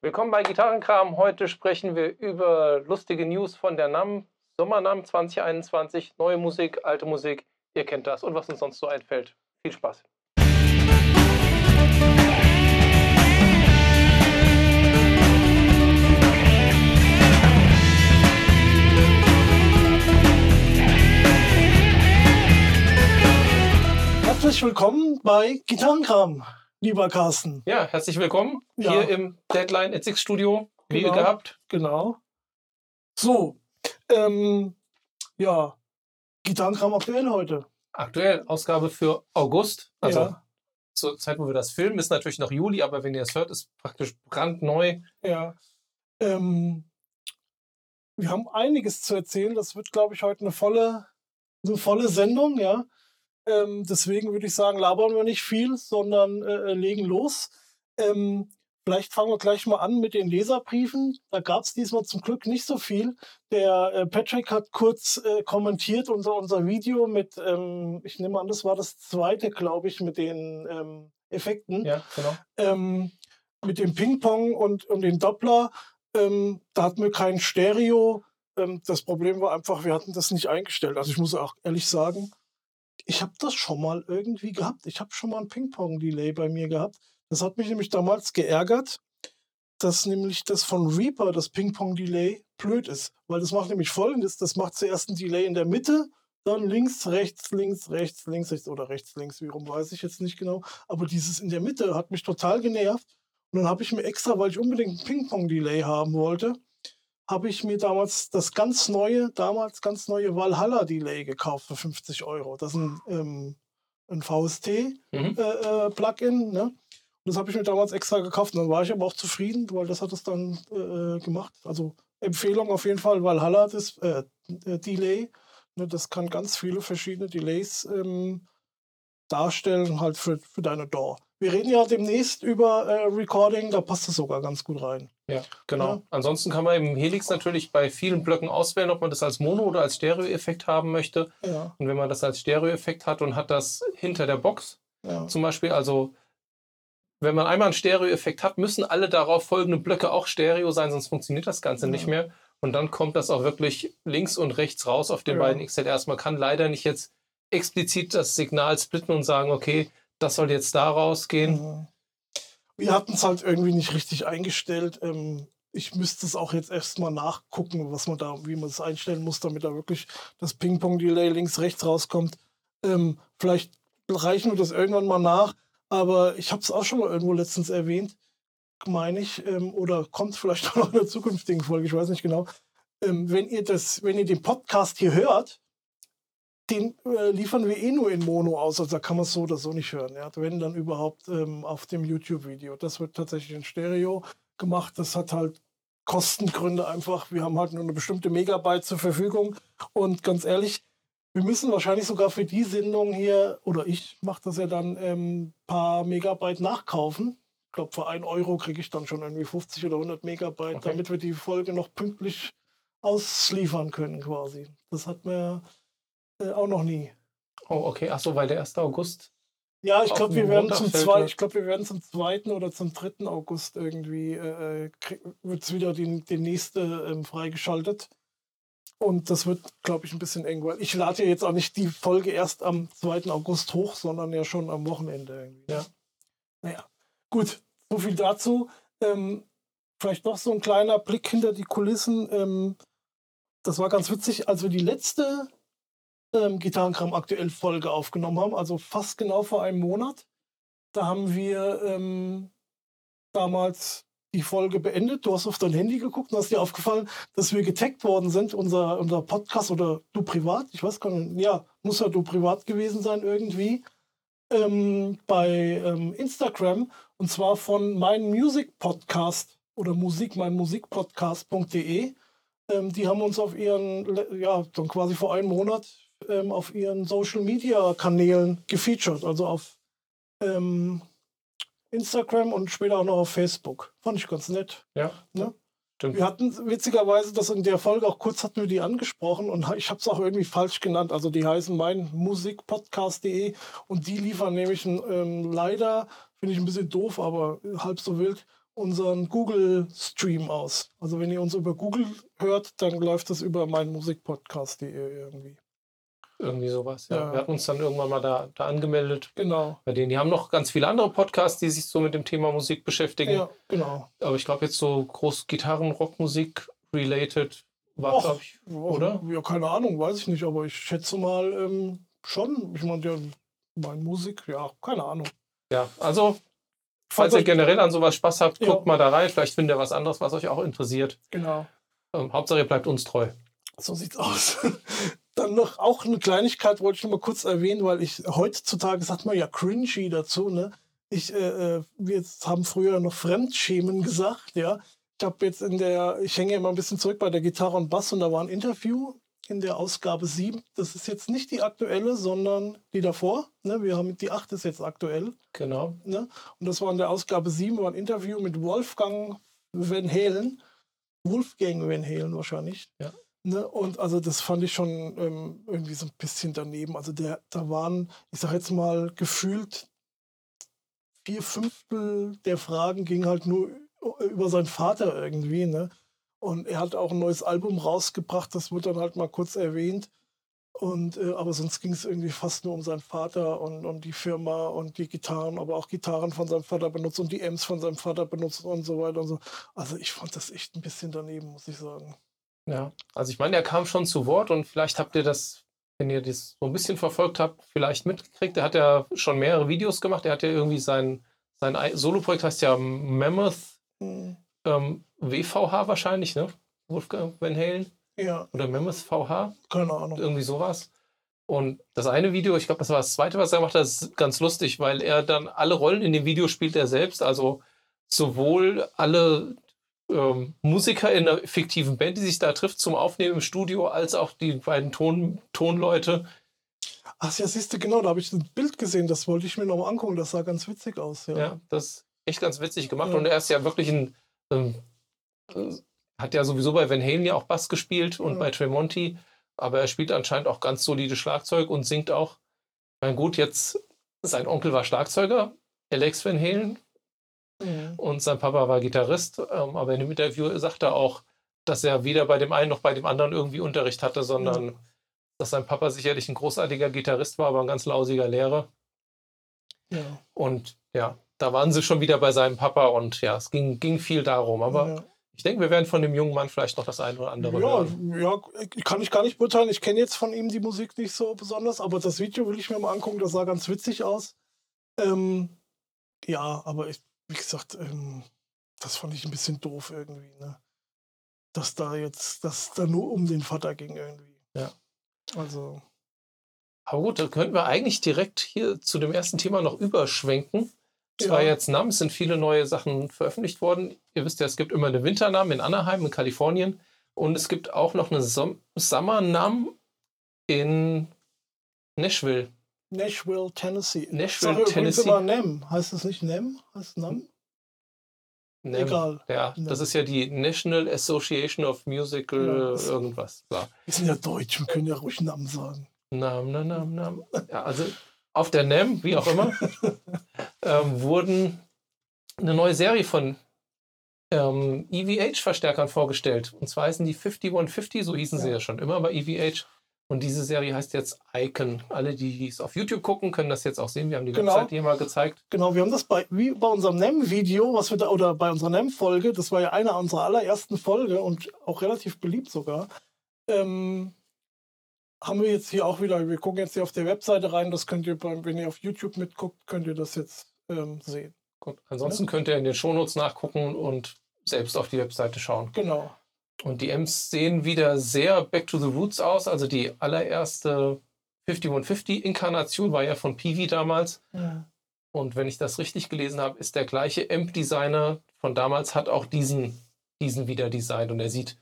Willkommen bei Gitarrenkram. Heute sprechen wir über lustige News von der NAM. Sommernam 2021. Neue Musik, alte Musik. Ihr kennt das und was uns sonst so einfällt. Viel Spaß. Herzlich willkommen bei Gitarrenkram, lieber Carsten. Ja, herzlich willkommen Ja. hier im Deadline at Six Studio. Wie Genau. gehabt. Genau. So, ähm, ja, Gitarrenkram aktuell heute. Aktuell Ausgabe für August. Also ja, zur Zeit, wo wir das filmen, ist natürlich noch Juli, aber wenn ihr es hört, ist praktisch brandneu. ja. Ähm, wir haben einiges zu erzählen. Das wird, glaube ich, heute eine volle, eine volle Sendung, ja. Ähm, deswegen würde ich sagen, labern wir nicht viel, sondern äh, legen los. Ähm, vielleicht fangen wir gleich mal an mit den Leserbriefen. Da gab es diesmal zum Glück nicht so viel. Der äh, Patrick hat kurz äh, kommentiert unser, unser Video mit, ähm, ich nehme an, das war das zweite, glaube ich, mit den ähm, Effekten Ja, genau. ähm, mit dem Ping-Pong und, und den Doppler. Ähm, da hatten wir kein Stereo. Das Problem war einfach, wir hatten das nicht eingestellt. Also ich muss auch ehrlich sagen, ich habe das schon mal irgendwie gehabt. Ich habe schon mal ein Ping-Pong-Delay bei mir gehabt. Das hat mich nämlich damals geärgert, dass nämlich das von Reaper, das Ping-Pong-Delay, blöd ist. Weil das macht nämlich folgendes: Das macht zuerst ein Delay in der Mitte, dann links, rechts, links, rechts, links, rechts oder rechts, links, wie rum weiß ich jetzt nicht genau. Aber dieses in der Mitte hat mich total genervt. Und dann habe ich mir extra, weil ich unbedingt ein Ping-Pong-Delay haben wollte, habe ich mir damals das ganz neue, damals ganz neue Valhalla-Delay gekauft für 50 Euro. Das ist ein, ähm, ein VST-Plugin. Mhm. Äh, äh, Plugin, ne? Und das habe ich mir damals extra gekauft. Und dann war ich aber auch zufrieden, weil das hat es dann äh, gemacht. Also Empfehlung auf jeden Fall, Valhalla das äh, äh, Delay. Ne, das kann ganz viele verschiedene Delays ähm, darstellen, halt für, für deine DAW. Wir reden ja demnächst über äh, Recording, da passt es sogar ganz gut rein. Ja, genau. Ja. Ansonsten kann man im Helix natürlich bei vielen Blöcken auswählen, ob man das als Mono- oder als Stereo-Effekt haben möchte. Ja, Und wenn man das als Stereo-Effekt hat und hat das hinter der Box ja. zum Beispiel, also wenn man einmal einen Stereo-Effekt hat, müssen alle darauf folgenden Blöcke auch Stereo sein, sonst funktioniert das Ganze nicht mehr. Und dann kommt das auch wirklich links und rechts raus auf den beiden XLRs. Man kann leider nicht jetzt explizit das Signal splitten und sagen, okay, das soll jetzt da rausgehen. Wir hatten es halt irgendwie nicht richtig eingestellt. Ähm, ich müsste es auch jetzt erstmal nachgucken, was man da, wie man es einstellen muss, damit da wirklich das Ping-Pong-Delay links-rechts rauskommt. Ähm, vielleicht reichen wir das irgendwann mal nach, aber ich habe es auch schon mal irgendwo letztens erwähnt, meine ich, ähm, oder kommt vielleicht noch in einer zukünftigen Folge, ich weiß nicht genau. Ähm, wenn ihr das, wenn ihr den Podcast hier hört, den äh, liefern wir eh nur in Mono aus, also da kann man es so oder so nicht hören. Ja? Wenn dann überhaupt ähm, auf dem YouTube-Video. Das wird tatsächlich in Stereo gemacht. Das hat halt Kostengründe einfach. Wir haben halt nur eine bestimmte Megabyte zur Verfügung. Und ganz ehrlich, wir müssen wahrscheinlich sogar für die Sendung hier, oder ich mache das ja dann, ein paar Megabyte nachkaufen. Ich glaube, für 1 Euro kriege ich dann schon irgendwie 50 oder 100 Megabyte, Okay. damit wir die Folge noch pünktlich ausliefern können quasi. Das hat mir äh, auch noch nie. Oh, okay. Achso, weil der 1. August. Ja, ich glaube, den wir werden zum zwei, ne? ich glaube, wir werden zum 2. oder zum 3. August irgendwie äh, wird es wieder die, die nächste ähm, freigeschaltet. Und das wird, glaube ich, ein bisschen eng, weil ich lade ja jetzt auch nicht die Folge erst am 2. August hoch, sondern ja schon am Wochenende irgendwie. Ja. Naja, gut, so viel dazu. Ähm, vielleicht noch so ein kleiner Blick hinter die Kulissen. Ähm, das war ganz witzig, als wir die letzte ähm, Gitarrenkram aktuell Folge aufgenommen haben, also fast genau vor einem Monat. Da haben wir ähm, damals die Folge beendet. Du hast auf dein Handy geguckt und hast dir aufgefallen, dass wir getaggt worden sind, unser, unser Podcast oder du privat, ich weiß gar nicht, ja, muss ja du privat gewesen sein irgendwie, ähm, bei ähm, Instagram und zwar von mein Music Podcast oder Musik, mein Musikpodcast.de. Ähm, die haben uns auf ihren, ja, dann quasi vor einem Monat ähm, auf ihren Social Media Kanälen gefeatured, also auf ähm, Instagram und später auch noch auf Facebook. Fand ich ganz nett. Ja. Ne? Stimmt. Wir hatten witzigerweise das in der Folge auch kurz hatten wir die angesprochen und ich habe es auch irgendwie falsch genannt. Also die heißen mein Musikpodcast.de und die liefern nämlich ein, ähm, leider, finde ich ein bisschen doof, aber halb so wild, unseren Google-Stream aus. Also wenn ihr uns über Google hört, dann läuft das über meinen Musikpodcast.de irgendwie. Irgendwie sowas. Ja. Ja. Wir hatten uns dann irgendwann mal da, da angemeldet. Genau. Bei denen, die haben noch ganz viele andere Podcasts, die sich so mit dem Thema Musik beschäftigen. Ja, genau. Aber ich glaube, jetzt so groß Gitarren, Rockmusik related war, glaube ich, oder? Ja, keine Ahnung, weiß ich nicht, aber ich schätze mal ähm, schon. Ich meine, ja, meine Musik, ja, keine Ahnung. Ja, also, falls ihr generell an sowas Spaß habt, Ja. guckt mal da rein. Vielleicht findet ihr was anderes, was euch auch interessiert. Genau. Ähm, Hauptsache, ihr bleibt uns treu. So sieht's aus. Dann noch auch eine Kleinigkeit wollte ich noch mal kurz erwähnen, weil ich heutzutage sagt man ja cringy dazu, ne? Ich, äh, äh, wir haben früher noch Fremdschämen gesagt, ja. Ich habe jetzt in der, ich hänge immer ein bisschen zurück bei der Gitarre und Bass und da war ein Interview in der Ausgabe 7. Das ist jetzt nicht die aktuelle, sondern die davor. Ne? Wir haben die 8 ist jetzt aktuell. Genau. Ne? Und das war in der Ausgabe 7, war ein Interview mit Wolfgang Van Halen. Wolfgang Van Halen wahrscheinlich. Ja. Ne? Und also das fand ich schon ähm, irgendwie so ein bisschen daneben. Also der, da waren, ich sag jetzt mal, gefühlt vier Fünftel der Fragen ging halt nur über seinen Vater irgendwie, ne? Und er hat auch ein neues Album rausgebracht, das wird dann halt mal kurz erwähnt. Und, äh, aber sonst ging es irgendwie fast nur um seinen Vater und, und die Firma und die Gitarren, aber auch Gitarren von seinem Vater benutzt und die Amps von seinem Vater benutzt und so weiter und so. Also ich fand das echt ein bisschen daneben, muss ich sagen. Ja, also ich meine, er kam schon zu Wort und vielleicht habt ihr das, wenn ihr das so ein bisschen verfolgt habt, vielleicht mitgekriegt. Er hat ja schon mehrere Videos gemacht. Er hat ja irgendwie sein, sein Ei- Soloprojekt heißt ja Mammoth Hm, ähm, WVH wahrscheinlich, ne? Wolfgang Van Halen Ja, oder Mammoth VH, keine Ahnung. irgendwie sowas. Und das eine Video, ich glaube, das war das zweite, was er gemacht hat, ist ganz lustig, weil er dann alle Rollen in dem Video spielt er selbst. Also sowohl alle ähm, Musiker in einer fiktiven Band, die sich da trifft zum Aufnehmen im Studio, als auch die beiden Ton, Tonleute. Ach ja, siehst du, genau, da habe ich ein Bild gesehen, das wollte ich mir noch mal angucken, das sah ganz witzig aus. Ja, Ja, das ist echt ganz witzig gemacht. Ja. Und er ist ja wirklich ein, ähm, äh, hat ja sowieso bei Van Halen ja auch Bass gespielt und Ja. bei Tremonti, aber er spielt anscheinend auch ganz solide Schlagzeug und singt auch. Na gut, jetzt, sein Onkel war Schlagzeuger, Alex Van Halen, Mhm. und sein Papa war Gitarrist, ähm, aber in dem Interview sagt er auch, dass er weder bei dem einen noch bei dem anderen irgendwie Unterricht hatte, sondern dass sein Papa sicherlich ein großartiger Gitarrist war, aber ein ganz lausiger Lehrer. ja. Und ja, da waren sie schon wieder bei seinem Papa und ja, es ging, ging viel darum. Aber ja. ich denke, wir werden von dem jungen Mann vielleicht noch das eine oder andere Ja, hören. ja, kann ich gar nicht beurteilen. Ich kenne jetzt von ihm die Musik nicht so besonders, aber das Video will ich mir mal angucken. Das sah ganz witzig aus. Ähm, ja, aber ich, wie gesagt, ähm, das fand ich ein bisschen doof irgendwie, ne? Dass da jetzt, dass da nur um den Vater ging irgendwie. Ja. Also, Aber gut, da könnten wir eigentlich direkt hier zu dem ersten Thema noch überschwenken. Es Ja. war jetzt NAM, es sind viele neue Sachen veröffentlicht worden. Ihr wisst ja, es gibt immer eine Winter-NAM in Anaheim in Kalifornien und es gibt auch noch eine Som Summer-NAM in Nashville. Nashville, Tennessee. Nashville, Sag Tennessee. immer NEM. Heißt es nicht NEM? Heißt NAM? NAM. Egal. Ja, NAM. das ist ja die National Association of Musical Genau, das- irgendwas. So. Wir sind ja Deutsch, wir können ja ruhig NAM sagen. Nam, nam, nam, nam. Ja, also auf der NAM, wie auch immer, ähm, wurden eine neue Serie von ähm, EVH-Verstärkern vorgestellt. Und zwar heißen die 5150, so hießen sie Ja. ja schon immer bei EVH. Und diese Serie heißt jetzt Icon. Alle, die es auf YouTube gucken, können das jetzt auch sehen. Wir haben die Genau. Website hier mal gezeigt. Genau, wir haben das bei, wie bei unserem NEM-Video, was wir da, oder bei unserer NEM-Folge, das war ja eine unserer allerersten Folge und auch relativ beliebt sogar, ähm, haben wir jetzt hier auch wieder, wir gucken jetzt hier auf der Webseite rein, das könnt ihr, beim, wenn ihr auf YouTube mitguckt, könnt ihr das jetzt ähm, sehen. Gut. Ansonsten könnt ihr in den Shownotes nachgucken und selbst auf die Webseite schauen. Genau. Und die M's sehen wieder sehr Back to the Roots aus. Also die allererste 5150-Inkarnation war ja von Peavy damals. Und wenn ich das richtig gelesen habe, ist der gleiche Amp-Designer von damals, hat auch diesen, diesen wieder designt. Und er sieht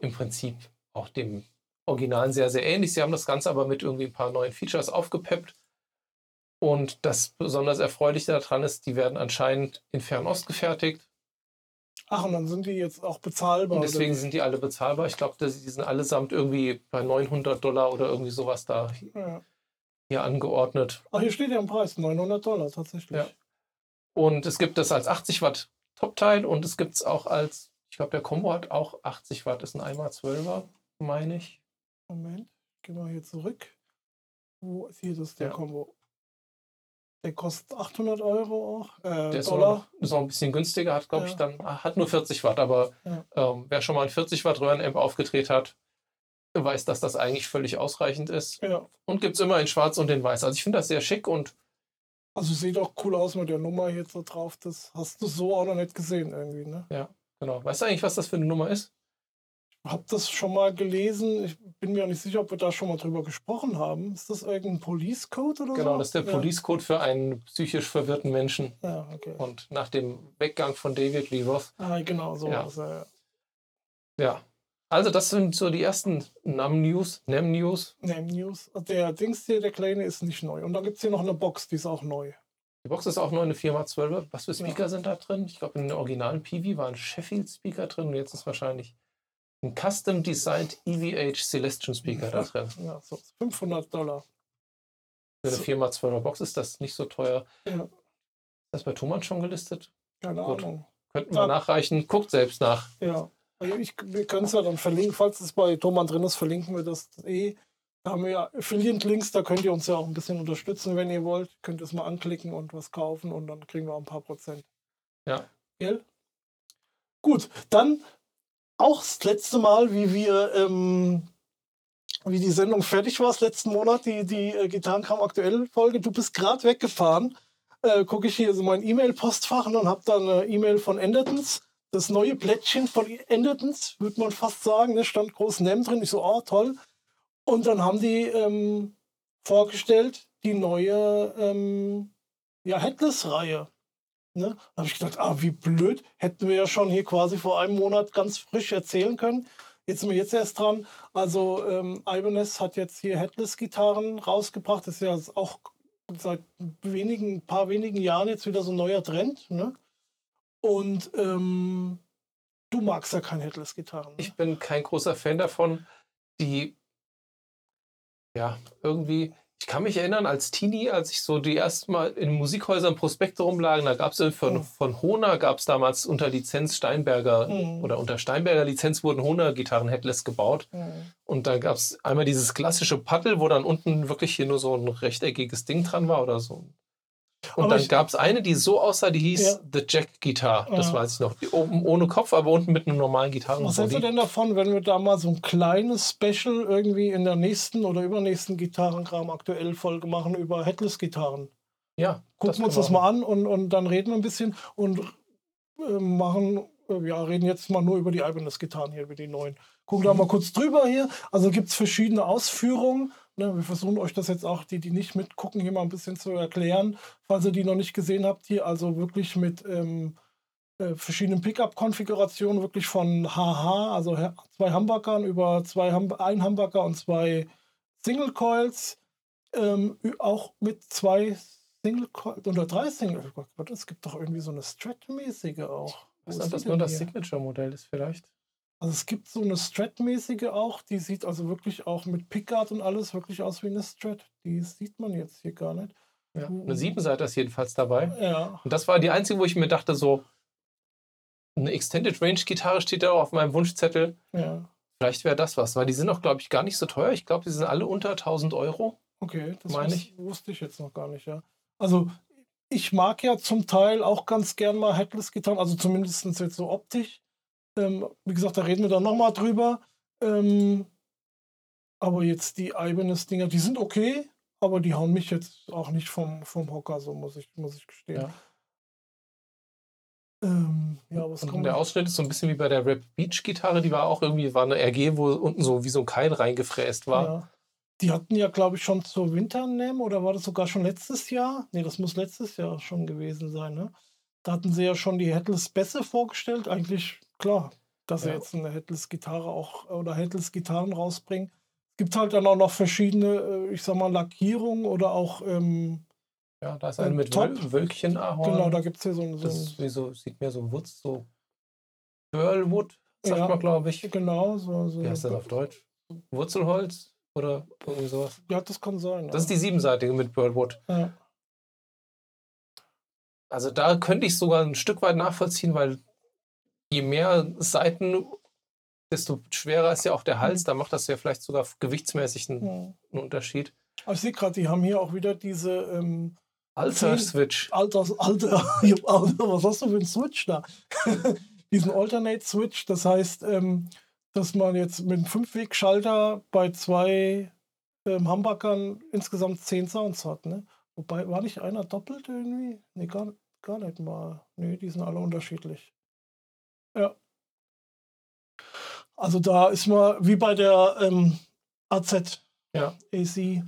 im Prinzip auch dem Originalen sehr, sehr ähnlich. Sie haben das Ganze aber mit irgendwie ein paar neuen Features aufgepeppt. Und das besonders Erfreuliche daran ist, die werden anscheinend in Fernost gefertigt. Ach, und dann sind die jetzt auch bezahlbar. Und deswegen sind die alle bezahlbar. Ich glaube, die sind allesamt irgendwie bei 900 Dollar oder irgendwie sowas da ja. hier angeordnet. Ach, hier steht ja ein Preis, 900 Dollar tatsächlich. Ja. Und es gibt das als 80 Watt Top-Teil und es gibt es auch als, ich glaube, der Combo hat auch 80 Watt, ist ein 1x12er, meine ich. Moment, gehen wir hier zurück. Wo ist hier das der Ja. Combo? Der kostet 800 Euro auch. Äh, Der ist Dollar. noch, ist noch ein bisschen günstiger, hat, glaube ich, Ja. dann, ah, hat nur 40 Watt, aber Ja. ähm, wer schon mal ein 40 Watt Röhrenamp aufgedreht hat, weiß, dass das eigentlich völlig ausreichend ist. Ja. Und gibt es immer in Schwarz und in Weiß. Also ich finde das sehr schick und Also sieht auch cool aus mit der Nummer hier so drauf. Das hast du so auch noch nicht gesehen irgendwie, ne? genau. Weißt du eigentlich, was das für eine Nummer ist? Hab das schon mal gelesen. Ich bin mir auch nicht sicher, ob wir da schon mal drüber gesprochen haben. Ist das irgendein Police Code oder so? Genau, das ist der ja. Police Code für einen psychisch verwirrten Menschen. Ja, okay. Und nach dem Weggang von David Lee Roth. Ah, genau, so Ja. ja. ja. Ja. Also das sind so die ersten NAM-News, NAM-News. Name News. Der Dings hier, der kleine, ist nicht neu. Und dann gibt es hier noch eine Box, die ist auch neu. Die Box ist auch nur eine 4x12. Was für Speaker sind da drin? Ich glaube, in den originalen PV war ein Sheffield-Speaker drin und jetzt ist wahrscheinlich ein Custom-Designed EVH Celestion Speaker da drin. Ja, so 500 Dollar. Für eine So. 4x12er Box ist das nicht so teuer. Ja. Ist das bei Thomann schon gelistet? Keine Gut. Ahnung. Könnten wir Ja. nachreichen. Guckt selbst nach. Ja. Also Ich, wir können es ja dann verlinken, falls es bei Thomann drin ist, verlinken wir das eh. Da haben wir ja Affiliate-Links, da könnt ihr uns ja auch ein bisschen unterstützen, wenn ihr wollt. Könnt ihr es mal anklicken und was kaufen und dann kriegen wir auch ein paar Prozent. Ja. Gell? Gut, dann auch das letzte Mal, wie wir, ähm, wie die Sendung fertig war, das letzten Monat, die, die äh, Gitarrenkram aktuell Folge. Du bist gerade weggefahren. Äh, Gucke ich hier so mein E-Mail-Postfach und habe dann eine E-Mail von Endertons. Das neue Plättchen von Endertons, würde man fast sagen. Da stand groß Nem drin. Ich so, oh, toll. Und dann haben die ähm, vorgestellt, die neue ähm, ja, Headless-Reihe. Ne? Da habe ich gedacht, ah, wie blöd, hätten wir ja schon hier quasi vor einem Monat ganz frisch erzählen können. Jetzt sind wir jetzt erst dran. Also ähm, Ibanez hat jetzt hier Headless-Gitarren rausgebracht. Das ist ja auch seit wenigen, ein paar wenigen Jahren jetzt wieder so ein neuer Trend. Ne? Und ähm, du magst ja kein Headless-Gitarren. Ne? Ich bin kein großer Fan davon. Die, ja, irgendwie, ich kann mich erinnern, als Teenie, als ich so die ersten Mal in Musikhäusern Prospekte rumlagen, da gab es von, Mhm. von Hona, gab es damals unter Lizenz Steinberger Mhm. oder unter Steinberger Lizenz wurden Hona-Gitarren Headless gebaut. Mhm. Und da gab es einmal dieses klassische Paddel, wo dann unten wirklich hier nur so ein rechteckiges Ding dran war oder so. Und Aber dann gab es eine, die so aussah, die hieß Ja. The Jack Guitar. Das Ja. weiß ich noch. Die oben ohne Kopf, aber unten mit einem normalen Gitarren. Was hältst du denn davon, wenn wir da mal so ein kleines Special irgendwie in der nächsten oder übernächsten Gitarrenkram aktuell Folge machen über Headless-Gitarren? Ja, Gucken wir uns das mal an und, und dann reden wir ein bisschen und äh, machen, äh, ja, reden jetzt mal nur über die Ibanez-Gitarren hier, über die neuen. Gucken da mal kurz drüber hier. Also gibt es verschiedene Ausführungen. Ne, wir versuchen euch das jetzt auch, die, die nicht mitgucken, hier mal ein bisschen zu erklären, falls ihr die noch nicht gesehen habt. Hier also wirklich mit ähm, äh, verschiedenen Pickup-Konfigurationen, wirklich von HH, also zwei Humbuckern über zwei Hum ein Humbucker und zwei Single Coils, ähm, auch mit zwei Single Coils oder drei Single Coils. Warte, Es gibt doch irgendwie so eine Strat-mäßige auch. Weiß ist das denn nur das? Signature-Modell ist vielleicht. Also es gibt so eine Strat-mäßige auch, die sieht also wirklich auch mit Pickguard und alles wirklich aus wie eine Strat. Die sieht man jetzt hier gar nicht. Ja. Eine Siebenseiter ist jedenfalls dabei. Ja, Und das war die einzige, wo ich mir dachte, so eine Extended Range Gitarre steht da auch auf meinem Wunschzettel. ja. Vielleicht wäre das was, weil die sind auch, glaube ich, gar nicht so teuer. Ich glaube, die sind alle unter 1000 Euro. Okay, das Meine ich. wusste ich jetzt noch gar nicht, ja. Also ich mag ja zum Teil auch ganz gern mal Headless-Gitarren, also zumindest jetzt so optisch. Ähm, wie gesagt, da reden wir dann nochmal drüber. Ähm, aber jetzt die Ibanez-Dinger, die sind okay, aber die hauen mich jetzt auch nicht vom, vom Hocker, so muss ich, muss ich gestehen. Ja. Ähm, ja, was Und der Ausschnitt ist so ein bisschen wie bei der Rap Beach Gitarre. Die war auch irgendwie, war eine RG, wo unten so wie so ein Keil reingefräst war. Ja. Die hatten ja, glaube ich, schon zur Winternem oder war das sogar schon letztes Jahr? Nee, das muss letztes Jahr schon gewesen sein, ne? Da hatten sie ja schon die Headless Bässe vorgestellt. Eigentlich klar, dass sie Ja. jetzt eine Headless Gitarre auch oder Headless Gitarren rausbringen. Es gibt halt dann auch noch verschiedene, äh, ich sag mal, Lackierungen oder auch, ähm, Ja, da ist eine Und mit Top. Wöl Wölkchen-Ahorn. genau, da gibt es hier so ein. So das wie so, sieht mehr so Wutz, so Pearlwood, sagt Ja. man, glaube ich. genau, so. so Wie heißt das auf Deutsch? Wurzelholz oder irgendwie sowas. Ja, das kann sein. Das ist die siebenseitige mit Pearlwood. ja. Also da könnte ich sogar ein Stück weit nachvollziehen, weil je mehr Seiten, desto schwerer ist ja auch der Hals. Da macht das ja vielleicht sogar gewichtsmäßig einen, Hm. einen Unterschied. Aber ich sehe gerade, die haben hier auch wieder diese ähm, Alter Zehn- Switch. Alters, Alter, Alter, was hast du für einen Switch da? Diesen Alternate Switch, das heißt, ähm, dass man jetzt mit einem Fünfwegschalter bei zwei ähm, Hamburgern insgesamt zehn Sounds hat. Ne? Wobei, war nicht einer doppelt irgendwie? Nee, gar, gar nicht mal. Nee, die sind alle unterschiedlich. Ja. Also da ist man wie bei der ähm, AZ Ja. AC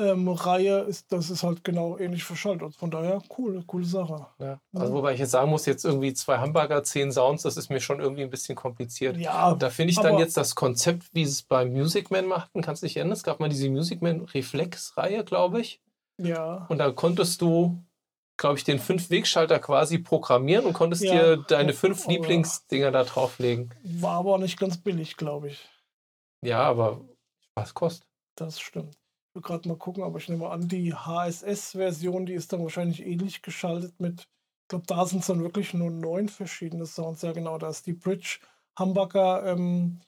ähm, Reihe ist, das ist halt genau ähnlich verschaltet. Von daher, cool, coole Sache. Ja. Also wobei ich jetzt sagen muss, jetzt irgendwie zwei Hamburger, zehn Sounds, das ist mir schon irgendwie ein bisschen kompliziert. Ja, Da finde ich dann jetzt das Konzept, wie es beim Music Man machten, kannst du dich erinnern? Es gab mal diese Music Man Reflex-Reihe, glaube ich. ja. Und da konntest du, glaube ich, den Fünf-Weg-Schalter quasi programmieren und konntest Ja. dir deine fünf Aber- Lieblingsdinger da drauflegen. War aber nicht ganz billig, glaube ich. Ja, aber was kostet? Das stimmt. Ich will gerade mal gucken, aber ich nehme an, die HSS-Version, die ist dann wahrscheinlich ähnlich geschaltet mit, ich glaube, da sind es dann wirklich nur neun verschiedene Sounds. Ja, genau, da ist die Bridge Humbucker, ähm,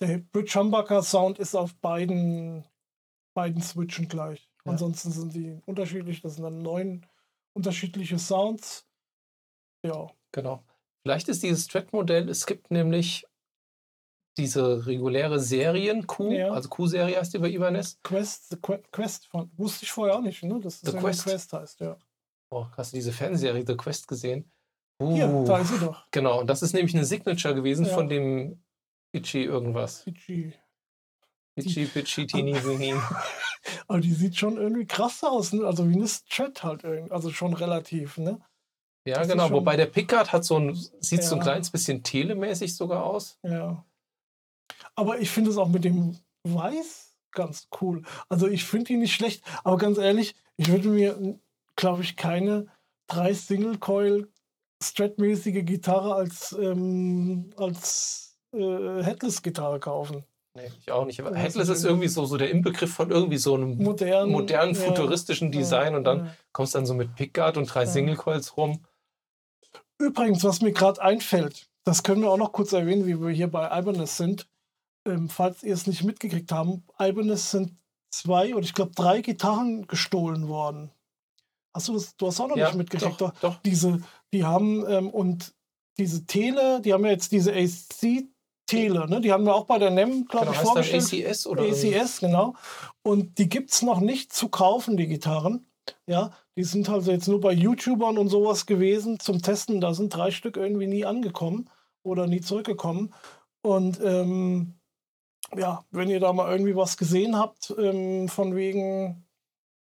der Bridge Humbucker Sound ist auf beiden, beiden Switchen gleich. Ja. Ansonsten sind die unterschiedlich, das sind dann neun unterschiedliche Sounds. Ja, Genau. Vielleicht ist dieses Strat-Modell, es gibt nämlich diese reguläre Serien-Q, Ja. also Q-Serie heißt die bei Ibanez. Quest, The Que- Quest, von, wusste ich vorher auch nicht, ne? Dass The das irgendwie Quest. Quest heißt, ja. Oh, hast du diese Fanserie The Quest gesehen? Hier, Uh, da ist sie doch. Genau, und das ist nämlich eine Signature gewesen Ja. von dem Itchy irgendwas. Itchy. Itchy, Pitchy, Teeny, Weeny. Aber die sieht schon irgendwie krass aus, ne? Also wie eine Strat halt irgendwie. Also schon relativ, ne? Ja, Das genau. Wobei der Pickard hat so ein, sieht so ein Ja. kleines bisschen telemäßig sogar aus. Ja. Aber ich finde es auch mit dem Weiß ganz cool. Also ich finde ihn nicht schlecht, aber ganz ehrlich, ich würde mir, glaube ich, keine drei Single-Coil Strat-mäßige Gitarre als, ähm, als äh, Headless-Gitarre kaufen. Nee, ich auch nicht. Ja, Headless ist irgendwie so, so der Inbegriff von irgendwie so einem Modern, modernen, ja, futuristischen Design ja, und dann ja. kommst dann so mit Pickguard und drei Ja. Single Coils rum. Übrigens, was mir gerade einfällt, das können wir auch noch kurz erwähnen, wie wir hier bei Ibanez sind. Ähm, falls ihr es nicht mitgekriegt haben, Ibanez sind zwei oder ich glaube drei Gitarren gestohlen worden. Hast du das? Du hast auch noch nicht mitgekriegt. doch, doch. Diese, die haben ähm, und diese Tele, die haben ja jetzt diese AC Tele, ne? Die haben wir auch bei der NEM, glaube Genau, ich, vorgestellt. ACS oder ACS, genau. Und die gibt es noch nicht zu kaufen, die Gitarren. Ja, die sind also jetzt nur bei YouTubern und sowas gewesen zum Testen. Da sind drei Stück irgendwie nie angekommen oder nie zurückgekommen. Und ähm, ja, wenn ihr da mal irgendwie was gesehen habt, ähm, von wegen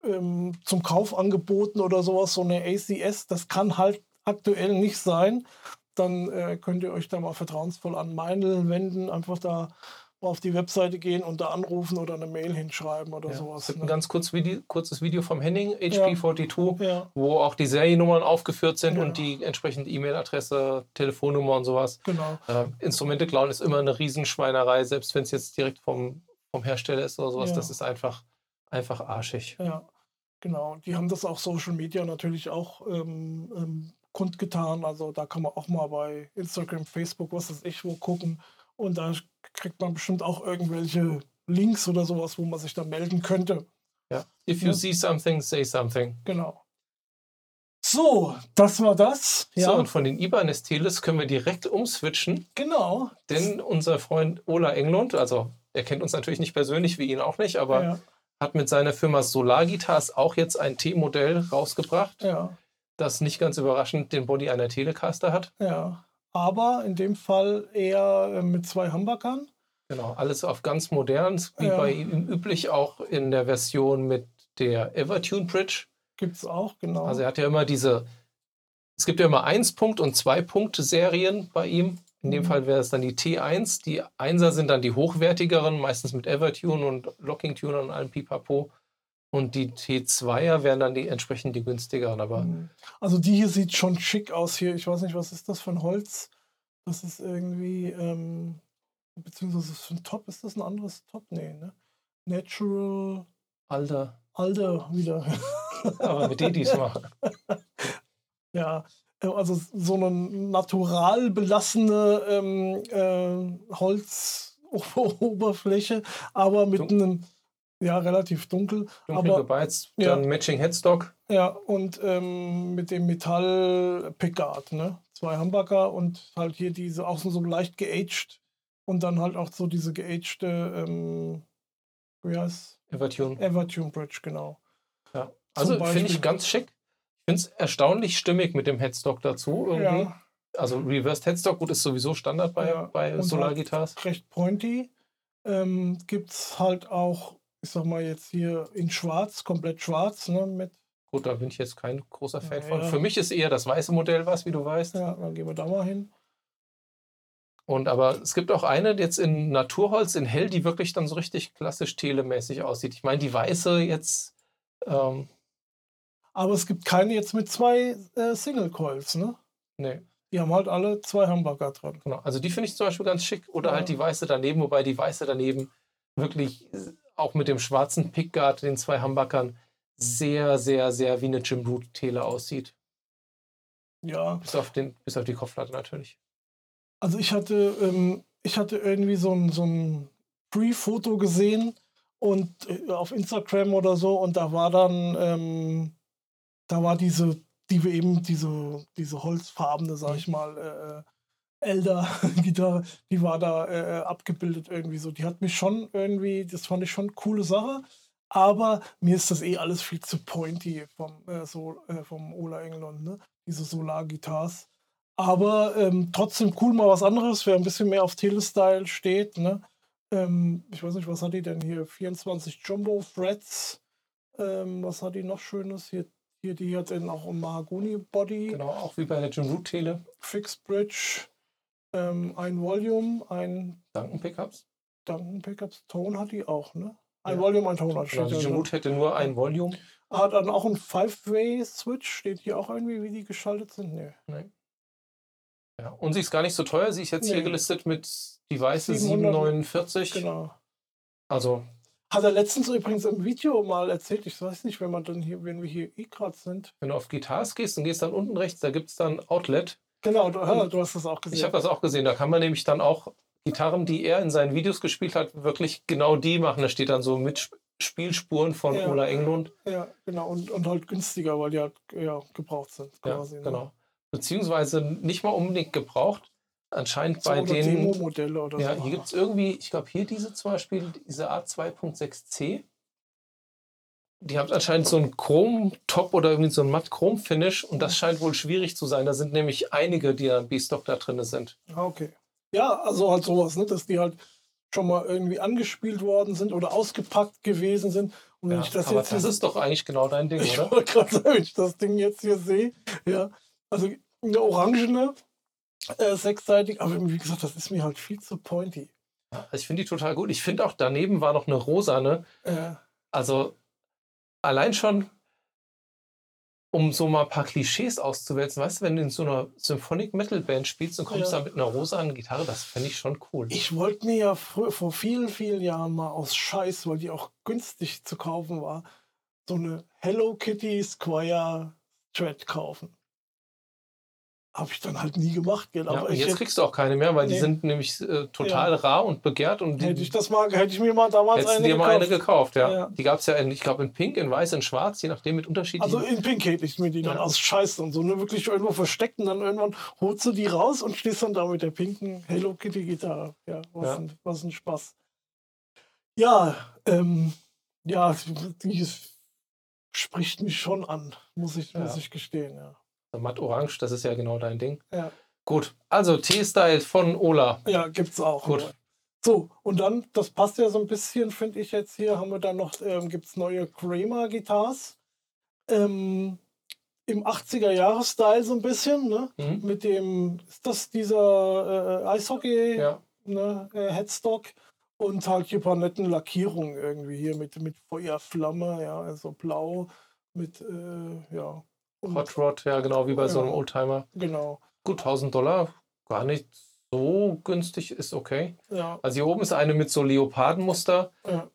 ähm, zum Kauf angeboten oder sowas, so eine ACS, das kann halt aktuell nicht sein, dann äh, könnt ihr euch da mal vertrauensvoll an Meinl wenden, einfach da auf die Webseite gehen und da anrufen oder eine Mail hinschreiben oder Ja, sowas. ne? ein ganz kurz Video, kurzes Video vom Henning, HP42, ja, wo auch die Seriennummern aufgeführt sind Ja. und die entsprechende E-Mail-Adresse, Telefonnummer und sowas. genau. Äh, Instrumente klauen ist immer eine Riesenschweinerei, selbst wenn es jetzt direkt vom, vom Hersteller ist oder sowas. Das ist einfach, einfach arschig. Ja, genau. Die haben das auch Social Media natürlich auch ähm, ähm, kundgetan. Also da kann man auch mal bei Instagram, Facebook, was weiß ich, wo gucken. Und da kriegt man bestimmt auch irgendwelche Links oder sowas, wo man sich da melden könnte. Ja. If you see something, say something. Genau. So, das war das. Ja, So, und von den Ibanez Teles können wir direkt umswitchen, genau. denn unser Freund Ola Englund, also er kennt uns natürlich nicht persönlich, wie ihn auch nicht, aber ja, hat mit seiner Firma Solar Guitars auch jetzt ein T-Modell rausgebracht, ja, das nicht ganz überraschend den Body einer Telecaster hat. ja. Aber in dem Fall eher äh, mit zwei Humbuckern. Genau, alles auf ganz modern, wie Ja. bei ihm üblich, auch in der Version mit der Evertune Bridge. Gibt es auch, genau. Also er hat ja immer diese, es gibt ja immer 1-Punkt- und 2-Punkt-Serien bei ihm. In dem Mhm. Fall wäre es dann die T1. Die 1er sind dann die hochwertigeren, meistens mit Evertune und Locking Tuner und allem Pipapo. Und die T2er wären dann die entsprechend die günstigeren. Aber Mhm. Also die hier sieht schon schick aus hier. Ich weiß nicht, was ist das für ein Holz? Das ist irgendwie, ähm, beziehungsweise für ein Top, ist das ein anderes Top? Nee, ne? Natural Alter, Alder wieder. aber mit die diesmal. Ja, äh, also so eine natural belassene ähm, äh, Holzoberfläche, aber mit Dun einem, ja, relativ dunkel. Dunkel aber, gebeizt, ja. dann Matching Headstock. Ja, und ähm, mit dem Metall Pickguard, ne? Zwei Humbucker und halt hier diese, auch so leicht geaged und dann halt auch so diese geagte, ähm, wie heißt Evertune. Evertune Bridge, genau. Ja, also finde ich ganz schick finde es erstaunlich stimmig mit dem Headstock dazu. Irgendwie. Ja. Also Reversed Headstock, gut, ist sowieso Standard bei, ja. bei Solar Guitars. Halt recht pointy. Ähm, Gibt es halt auch, ich sag mal jetzt hier in schwarz, komplett schwarz, ne, mit Gut, da bin ich jetzt kein großer Fan ja, von. Für mich ist eher das weiße Modell was, wie du weißt. Ja, dann gehen wir da mal hin. Und aber es gibt auch eine jetzt in Naturholz, in Hell, die wirklich dann so richtig klassisch telemäßig aussieht. Ich meine, die weiße jetzt, ähm, aber es gibt keine jetzt mit zwei äh, Single Coils, ne? Nee. Die haben halt alle zwei Hamburger dran. Genau. Also die finde ich zum Beispiel ganz schick. Oder ja. halt die weiße daneben, wobei die weiße daneben wirklich auch mit dem schwarzen Pickguard, den zwei Hamburgern, sehr, sehr, sehr wie eine Jim Root Tele aussieht. Ja. Bis auf, den, bis auf die Kopfplatte natürlich. Also ich hatte, ähm, ich hatte irgendwie so ein, so ein Pre-Foto gesehen und äh, auf Instagram oder so und da war dann ähm, da war diese, die wir eben, diese, diese holzfarbene, sag ich mal, äh, Elder-Gitarre, die war da äh, abgebildet irgendwie so. Die hat mich schon irgendwie, das fand ich schon eine coole Sache. Aber mir ist das eh alles viel zu pointy vom, äh, so, äh, vom Ola England, ne? Diese Solar-Guitars. Aber ähm, trotzdem cool mal was anderes, wer ein bisschen mehr auf Telestyle steht, ne? Ähm, ich weiß nicht, was hat die denn hier? 24 Jumbo Frets. Ähm, was hat die noch Schönes? Hier hier, die hat dann auch ein Mahagoni-Body. Genau, auch wie bei der Jim Root Tele. Fixed Bridge, ähm, ein Volume, ein. Duncan Pickups? Duncan Pickups, Tone hat die auch, ne? Ein ja. Volume, ein Tone hat genau, Die Jim Root hätte nur ein Volume. Hat dann auch ein Five-Way-Switch, steht hier auch irgendwie, wie die geschaltet sind? Nee. nee. Ja, und sie ist gar nicht so teuer. Sie ist jetzt nee. hier gelistet mit die weiße 749. Genau. Also hat er letztens übrigens im Video mal erzählt, ich weiß nicht, wenn man dann hier, wenn wir hier eh gerade sind. Wenn du auf Guitars gehst und gehst dann unten rechts, da gibt es dann Outlet. Genau, du, ja, du, hast das auch gesehen. Ich habe das auch gesehen. Da kann man nämlich dann auch Gitarren, die er in seinen Videos gespielt hat, wirklich genau die machen. Da steht dann so mit Spielspuren von ja, Ola Englund. Ja, genau. Und, und halt günstiger, weil die halt ja, gebraucht sind. Ja, ne? genau. Beziehungsweise nicht mal unbedingt gebraucht, anscheinend so, bei den. Demo-Modelle oder ja, so. hier gibt es irgendwie, ich glaube, hier diese zum Beispiel, diese A2.6c. Die haben anscheinend so einen Chrom-Top oder irgendwie so ein Matt-Chrom-Finish und das scheint wohl schwierig zu sein. Da sind nämlich einige, die am B-Stock da drin sind. Ah, okay. Ja, also halt sowas, ne? dass die halt schon mal irgendwie angespielt worden sind oder ausgepackt gewesen sind. Und wenn ja, ich das aber jetzt das ist doch eigentlich genau dein Ding, ich oder? Ich wollte gerade sagen, wenn ich das Ding jetzt hier sehe, ja, also eine orangene äh, sechsseitig, aber wie gesagt, das ist mir halt viel zu pointy. Ich finde die total gut. Ich finde auch daneben war noch eine rosane. Äh. Also allein schon, um so mal ein paar Klischees auszuwälzen, weißt du, wenn du in so einer Symphonic Metal Band spielst und kommst ja. da mit einer rosanen Gitarre, das fände ich schon cool. Ich wollte mir ja vor vielen, vielen Jahren mal aus Scheiß, weil die auch günstig zu kaufen war, so eine Hello Kitty Squire Thread kaufen. Habe ich dann halt nie gemacht. Gell? Ja, jetzt hätte, kriegst du auch keine mehr, weil nee. die sind nämlich äh, total ja. rar und begehrt. Und die, hätte ich das mal, hätte ich mir mal damals eine dir gekauft. mal eine gekauft, ja. ja. Die gab es ja, in, ich glaube, in Pink, in Weiß, in Schwarz, je nachdem mit unterschiedlichen. Also in Pink hätte ich mir die dann aus Scheiße und so, nur wirklich irgendwo versteckt und dann irgendwann holst du die raus und stehst dann da mit der pinken Hello Kitty Gitarre. Ja, was, Ein, was ein Spaß. Ja, ähm, ja, die spricht mich schon an, muss ich, muss ich gestehen, ja. Matt Orange, das ist ja genau dein Ding. Ja. Gut, also T-Style von Ola. Ja, gibt's auch. Gut. So, und dann, das passt ja so ein bisschen, finde ich jetzt hier, haben wir dann noch, ähm, gibt es neue Kramer-Gitars. Ähm, Im 80er-Jahres-Style so ein bisschen, ne? Mhm. Mit dem, ist das dieser äh, Eishockey, ja. ne? Äh, Headstock und halt hier ein paar netten Lackierungen irgendwie hier mit, mit Feuerflamme, ja, also blau mit, äh, ja, Hot Rod, ja, genau, wie bei ja, so einem Oldtimer. Genau. Gut, 1000 Dollar, gar nicht so günstig, ist okay. Ja. Also hier oben ist eine mit so Leopardenmuster. Ja.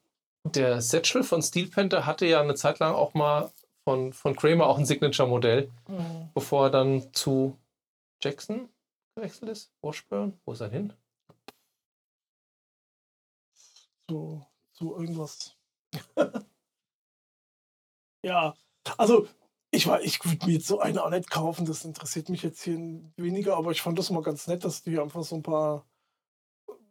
Der Satchel von Steel Panther hatte ja eine Zeit lang auch mal von, von Kramer auch ein Signature-Modell, Mhm. bevor er dann zu Jackson gewechselt ist. Washburn, wo ist er hin? Zu, zu irgendwas. ja, also ich, war- ich würde mir jetzt so eine auch nicht kaufen, das interessiert mich jetzt hier weniger, aber ich fand das mal ganz nett, dass die einfach so ein paar,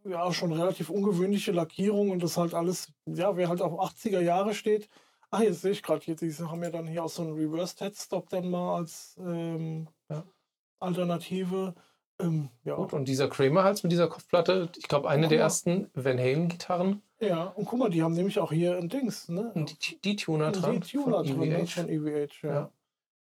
ja, schon relativ ungewöhnliche Lackierungen und das halt alles, ja, wer halt auf 80er Jahre steht. Ach, jetzt sehe ich gerade hier, diese haben ja dann hier auch so einen Reversed Headstop dann mal als ähm, Ja. Alternative. Ähm, ja. Gut, und dieser Kramer-Hals mit dieser Kopfplatte, ich glaube, eine der ersten Van Halen-Gitarren, ja, und guck mal, die haben nämlich auch hier ein Dings, ne? die, die Tuner dran. Die Tuner von drin, ne, EVH. von EVH, ja. Ja.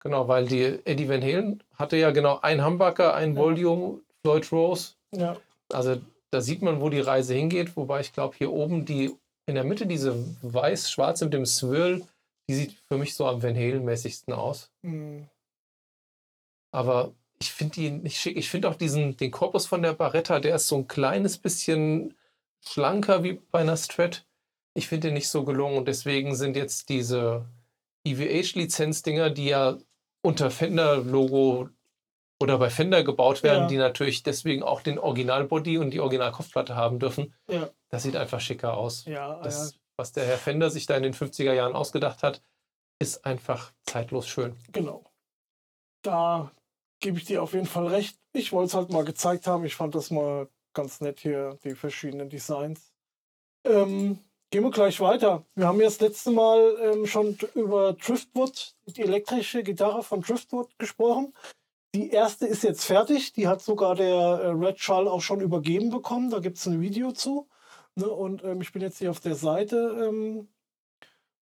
Genau, weil die Eddie Van Halen hatte ja genau ein Humbucker, ein Ja. Volume, Floyd Rose. ja. Also da sieht man, wo die Reise hingeht, wobei ich glaube, hier oben die in der Mitte diese weiß-schwarze mit dem Swirl, die sieht für mich so am Van Halen-mäßigsten aus. Hm. Aber ich finde die nicht schick. Ich finde auch diesen, den Korpus von der Barretta, der ist so ein kleines bisschen schlanker wie bei einer Strat. Ich finde den nicht so gelungen und deswegen sind jetzt diese EVH-Lizenz-Dinger, die ja unter Fender-Logo oder bei Fender gebaut werden, Ja. die natürlich deswegen auch den Original-Body und die Original-Kopfplatte haben dürfen. Ja, Das sieht einfach schicker aus. ja, Das, ja, was der Herr Fender sich da in den 50er Jahren ausgedacht hat, ist einfach zeitlos schön. genau. Da gebe ich dir auf jeden Fall recht. Ich wollte es halt mal gezeigt haben. Ich fand das mal ganz nett hier, die verschiedenen Designs. Ähm, gehen wir gleich weiter. Wir haben ja das letzte Mal ähm, schon über Driftwood, die elektrische Gitarre von Driftwood gesprochen. Die erste ist jetzt fertig. Die hat sogar der äh, Red Shell auch schon übergeben bekommen. Da gibt es ein Video zu. Ne? Und ähm, ich bin jetzt hier auf der Seite. Ähm,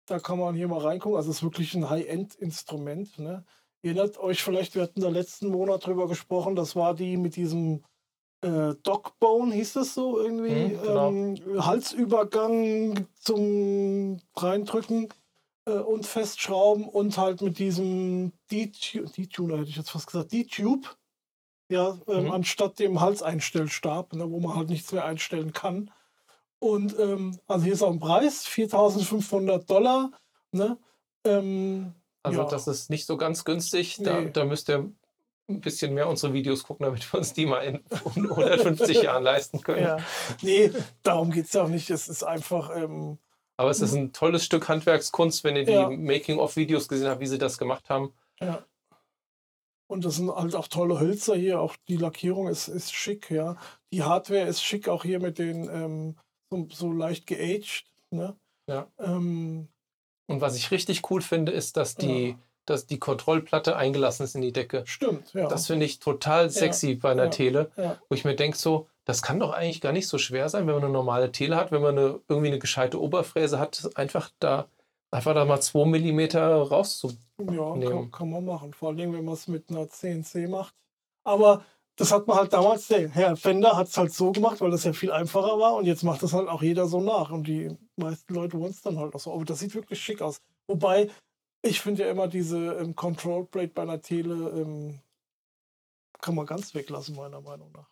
da kann man hier mal reingucken. Also es ist wirklich ein High-End-Instrument. Ne? Ihr erinnert euch vielleicht, wir hatten da letzten Monat drüber gesprochen. Das war die mit diesem äh, Dogbone, hieß das so irgendwie? Mhm, genau. ähm, Halsübergang zum Reindrücken äh, und Festschrauben und halt mit diesem D-Tu- D-Tuner, hätte ich jetzt fast gesagt, D-Tube. Ja, ähm, Mhm. anstatt dem Halseinstellstab, ne, wo man halt nichts mehr einstellen kann. Und ähm, also hier ist auch ein Preis, 4.500 Dollar. Ne? Ähm, Also ja. das ist nicht so ganz günstig. Da, Nee. da müsst ihr ein bisschen mehr unsere Videos gucken, damit wir uns die mal in 150 Jahren leisten können. Ja, nee, darum geht es ja auch nicht. Es ist einfach, ähm, Aber es ist ein tolles Stück Handwerkskunst, wenn ihr die Ja. Making-of-Videos gesehen habt, wie sie das gemacht haben. ja. Und das sind halt auch tolle Hölzer hier. Auch die Lackierung ist, ist schick, ja. Die Hardware ist schick, auch hier mit den ähm, so, so leicht geaged. Ne? Ja. Ähm, Und was ich richtig cool finde, ist, dass die, dass die Kontrollplatte eingelassen ist in die Decke. stimmt, ja. Das finde ich total sexy bei einer ja, Tele, ja. wo ich mir denke, so, das kann doch eigentlich gar nicht so schwer sein, wenn man eine normale Tele hat, wenn man eine, irgendwie eine gescheite Oberfräse hat, einfach da, einfach da mal 2 mm rauszu. Ja, kann, kann man machen. Vor allem, wenn man es mit einer CNC macht. Aber das hat man halt damals, der Herr Fender hat es halt so gemacht, weil das ja viel einfacher war. Und jetzt macht das halt auch jeder so nach. Und die meisten Leute wollen es dann halt auch so. Aber das sieht wirklich schick aus. Wobei, ich finde ja immer diese ähm, Control Plate bei einer Tele ähm, kann man ganz weglassen, meiner Meinung nach.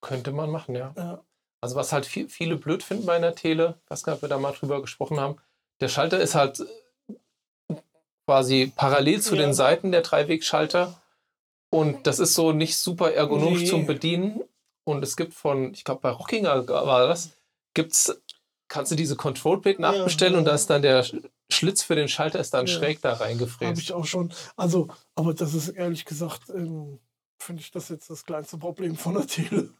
Könnte man machen, ja. Ja, Also was halt viel, viele blöd finden bei einer Tele, was gerade wir da mal drüber gesprochen haben, der Schalter ist halt äh, quasi parallel zu Ja. den Seiten der Dreiwegschalter und das ist so nicht super ergonomisch Nee. zum Bedienen und es gibt von, ich glaube bei Rockinger war das, gibt's kannst du diese Control Plate Ja, nachbestellen und ja. da ist dann der Sch- Schlitz für den Schalter ist dann Ja. schräg da habe reingefräst. ich auch schon. Also, aber das ist ehrlich gesagt, ähm, finde ich das jetzt das kleinste Problem von der Tele.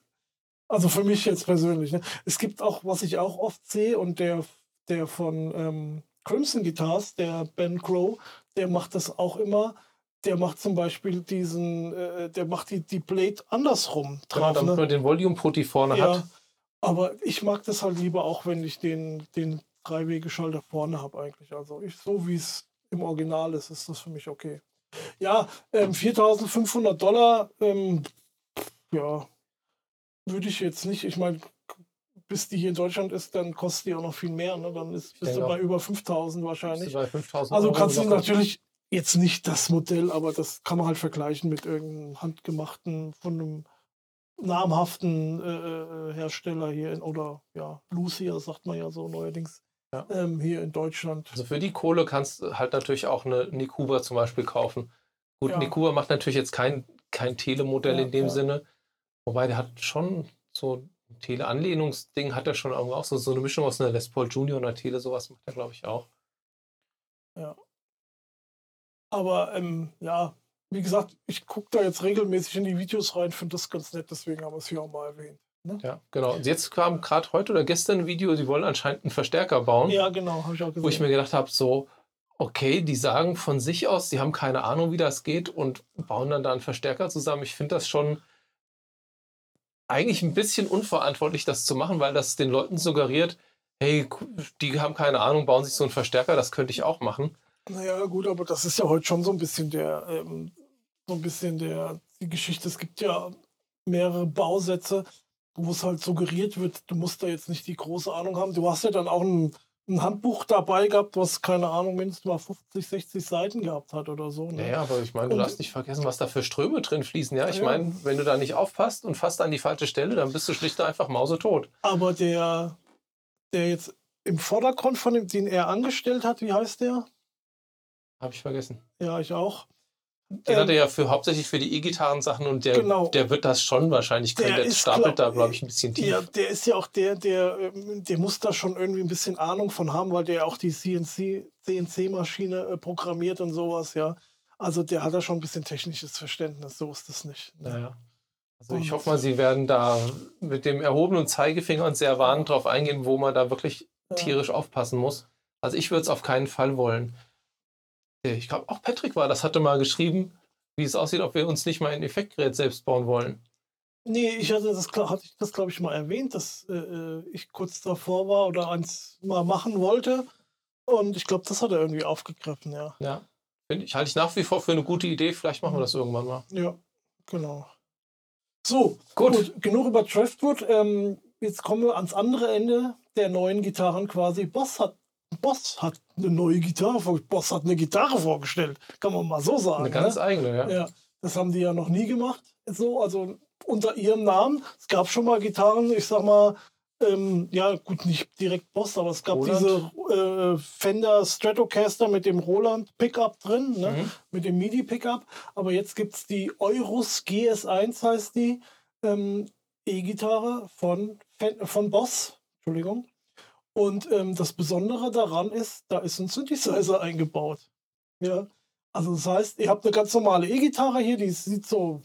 Also für mich jetzt persönlich. Ne? Es gibt auch, was ich auch oft sehe, und der, der von ähm, Crimson Guitars, der Ben Crow, der macht das auch immer. Der macht zum Beispiel diesen, äh, der macht die, die Plate andersrum Genau, drauf. damit ne? man den Volume Putty vorne Ja, hat. Aber ich mag das halt lieber auch, wenn ich den, den Dreiwegeschalter vorne habe eigentlich. Also ich, so wie es im Original ist, ist das für mich okay. Ja, ähm, 4.500 Dollar, ähm, ja, würde ich jetzt nicht. Ich meine, bis die hier in Deutschland ist, dann kostet die auch noch viel mehr. Ne? Dann ist, bist du bei auch. über 5.000 Bist wahrscheinlich. bei 5000 Also kannst du natürlich jetzt nicht das Modell, aber das kann man halt vergleichen mit irgendeinem handgemachten von einem namhaften äh, äh, Hersteller hier in, oder ja, Lucia sagt man ja so neuerdings ja. ähm, hier in Deutschland. Also für die Kohle kannst du halt natürlich auch eine Nikuba zum Beispiel kaufen. Gut, ja. Nikuba macht natürlich jetzt kein, kein Telemodell ja, in dem Sinne, wobei der hat schon so ein Tele-Anlehnungsding, hat er schon auch so, so eine Mischung aus einer Les Paul Junior und einer Tele, sowas macht er glaube ich auch. Ja. Aber ähm, ja, wie gesagt, ich gucke da jetzt regelmäßig in die Videos rein, finde das ganz nett, deswegen haben wir es hier auch mal erwähnt. Ne? Ja, genau. Und jetzt kam gerade heute oder gestern ein Video, sie wollen anscheinend einen Verstärker bauen. Ja, genau, habe ich auch gesehen. Wo ich mir gedacht habe, so, okay, die sagen von sich aus, sie haben keine Ahnung, wie das geht und bauen dann da einen Verstärker zusammen. Ich finde das schon eigentlich ein bisschen unverantwortlich, das zu machen, weil das den Leuten suggeriert, hey, die haben keine Ahnung, bauen sich so einen Verstärker, das könnte ich auch machen. Naja, gut, aber das ist ja heute schon so ein bisschen der, ähm, so ein bisschen der, die Geschichte. Es gibt ja mehrere Bausätze, wo es halt suggeriert wird, du musst da jetzt nicht die große Ahnung haben. Du hast ja dann auch ein, ein Handbuch dabei gehabt, was, keine Ahnung, mindestens mal 50, 60 Seiten gehabt hat oder so. Ne? Ja, aber ich meine, du darfst nicht vergessen, was da für Ströme drin fließen. Ja, ich ja. meine, wenn du da nicht aufpasst und fast an die falsche Stelle, dann bist du schlicht einfach mausetot. Aber der, der jetzt im Vordergrund von dem, den er angestellt hat, wie heißt der? Habe ich vergessen. Ja, ich auch. Den ähm, hat er ja für, hauptsächlich für die E-Gitarren-Sachen und der, genau. der wird das schon wahrscheinlich können. Der, der stapelt da, glaube ich, ein bisschen tief. Ja, der ist ja auch der, der, ähm, der muss da schon irgendwie ein bisschen Ahnung von haben, weil der auch die CNC, CNC-Maschine äh, programmiert und sowas, ja. Also der hat da schon ein bisschen technisches Verständnis, so ist das nicht. Ne? Naja. Also ich hoffe mal, Sie werden da mit dem erhobenen Zeigefinger und sehr warnend drauf eingehen, wo man da wirklich tierisch aufpassen muss. Also ich würde es auf keinen Fall wollen ich glaube auch Patrick war, das hatte mal geschrieben, wie es aussieht, ob wir uns nicht mal ein Effektgerät selbst bauen wollen. Nee, ich hatte das, hatte ich das glaube ich mal erwähnt, dass äh, äh, ich kurz davor war oder eins mal machen wollte. Und ich glaube, das hat er irgendwie aufgegriffen, ja. Ja. Ich halte ich nach wie vor für eine gute Idee. Vielleicht machen wir das irgendwann mal. Ja, genau. So, gut. gut genug über Driftwood. Ähm, jetzt kommen wir ans andere Ende der neuen Gitarren quasi. Boss hat Boss hat eine neue Gitarre vorgestellt. Boss hat eine Gitarre vorgestellt. Kann man mal so sagen. Eine ganz ne? eigene, ja. ja. Das haben die ja noch nie gemacht. So, also unter ihrem Namen. Es gab schon mal Gitarren, ich sag mal, ähm, ja, gut, nicht direkt Boss, aber es gab Roland. diese äh, Fender Stratocaster mit dem Roland Pickup drin, ne? Mhm. mit dem MIDI Pickup. Aber jetzt gibt es die Eurus GS1, heißt die, ähm, E-Gitarre von, von Boss. Entschuldigung. Und ähm, das Besondere daran ist, da ist ein Synthesizer eingebaut. Ja. Also das heißt, ihr habt eine ganz normale E-Gitarre hier, die sieht so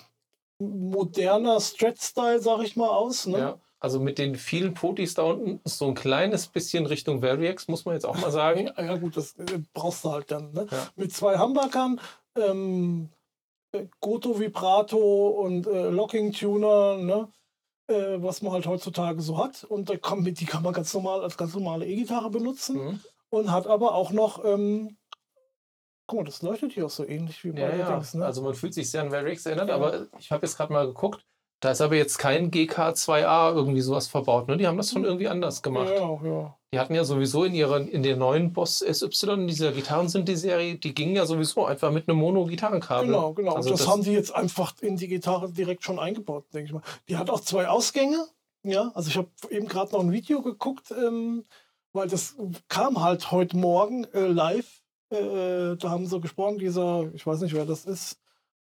moderner Strat-Style, sag ich mal, aus. Ne? Ja, also mit den vielen Potis da unten so ein kleines bisschen Richtung Variax, muss man jetzt auch mal sagen. ja, gut, das äh, brauchst du halt dann. Ne? Ja. Mit zwei Humbuckern, ähm, äh, Goto Vibrato und äh, Locking Tuner, ne? Äh, was man halt heutzutage so hat. Und da kann, die kann man ganz normal als ganz normale E-Gitarre benutzen. Mhm. Und hat aber auch noch, ähm, guck mal, das leuchtet hier auch so ähnlich wie bei ja, ja. Dings, ne? Also man fühlt sich sehr an Varix erinnert, ja. aber ich habe jetzt gerade mal geguckt, da ist aber jetzt kein GK2A irgendwie sowas verbaut. Ne? Die haben das schon irgendwie anders gemacht. Ja, ja. Die hatten ja sowieso in ihrer in der neuen Boss SY, in dieser Gitarren-Serie, die gingen ja sowieso einfach mit einem Mono-Gitarrenkabel. Genau, genau. Also das, das, haben die jetzt einfach in die Gitarre direkt schon eingebaut, denke ich mal. Die hat auch zwei Ausgänge. Ja, also ich habe eben gerade noch ein Video geguckt, ähm, weil das kam halt heute Morgen äh, live. Äh, da haben sie gesprochen, dieser, ich weiß nicht, wer das ist,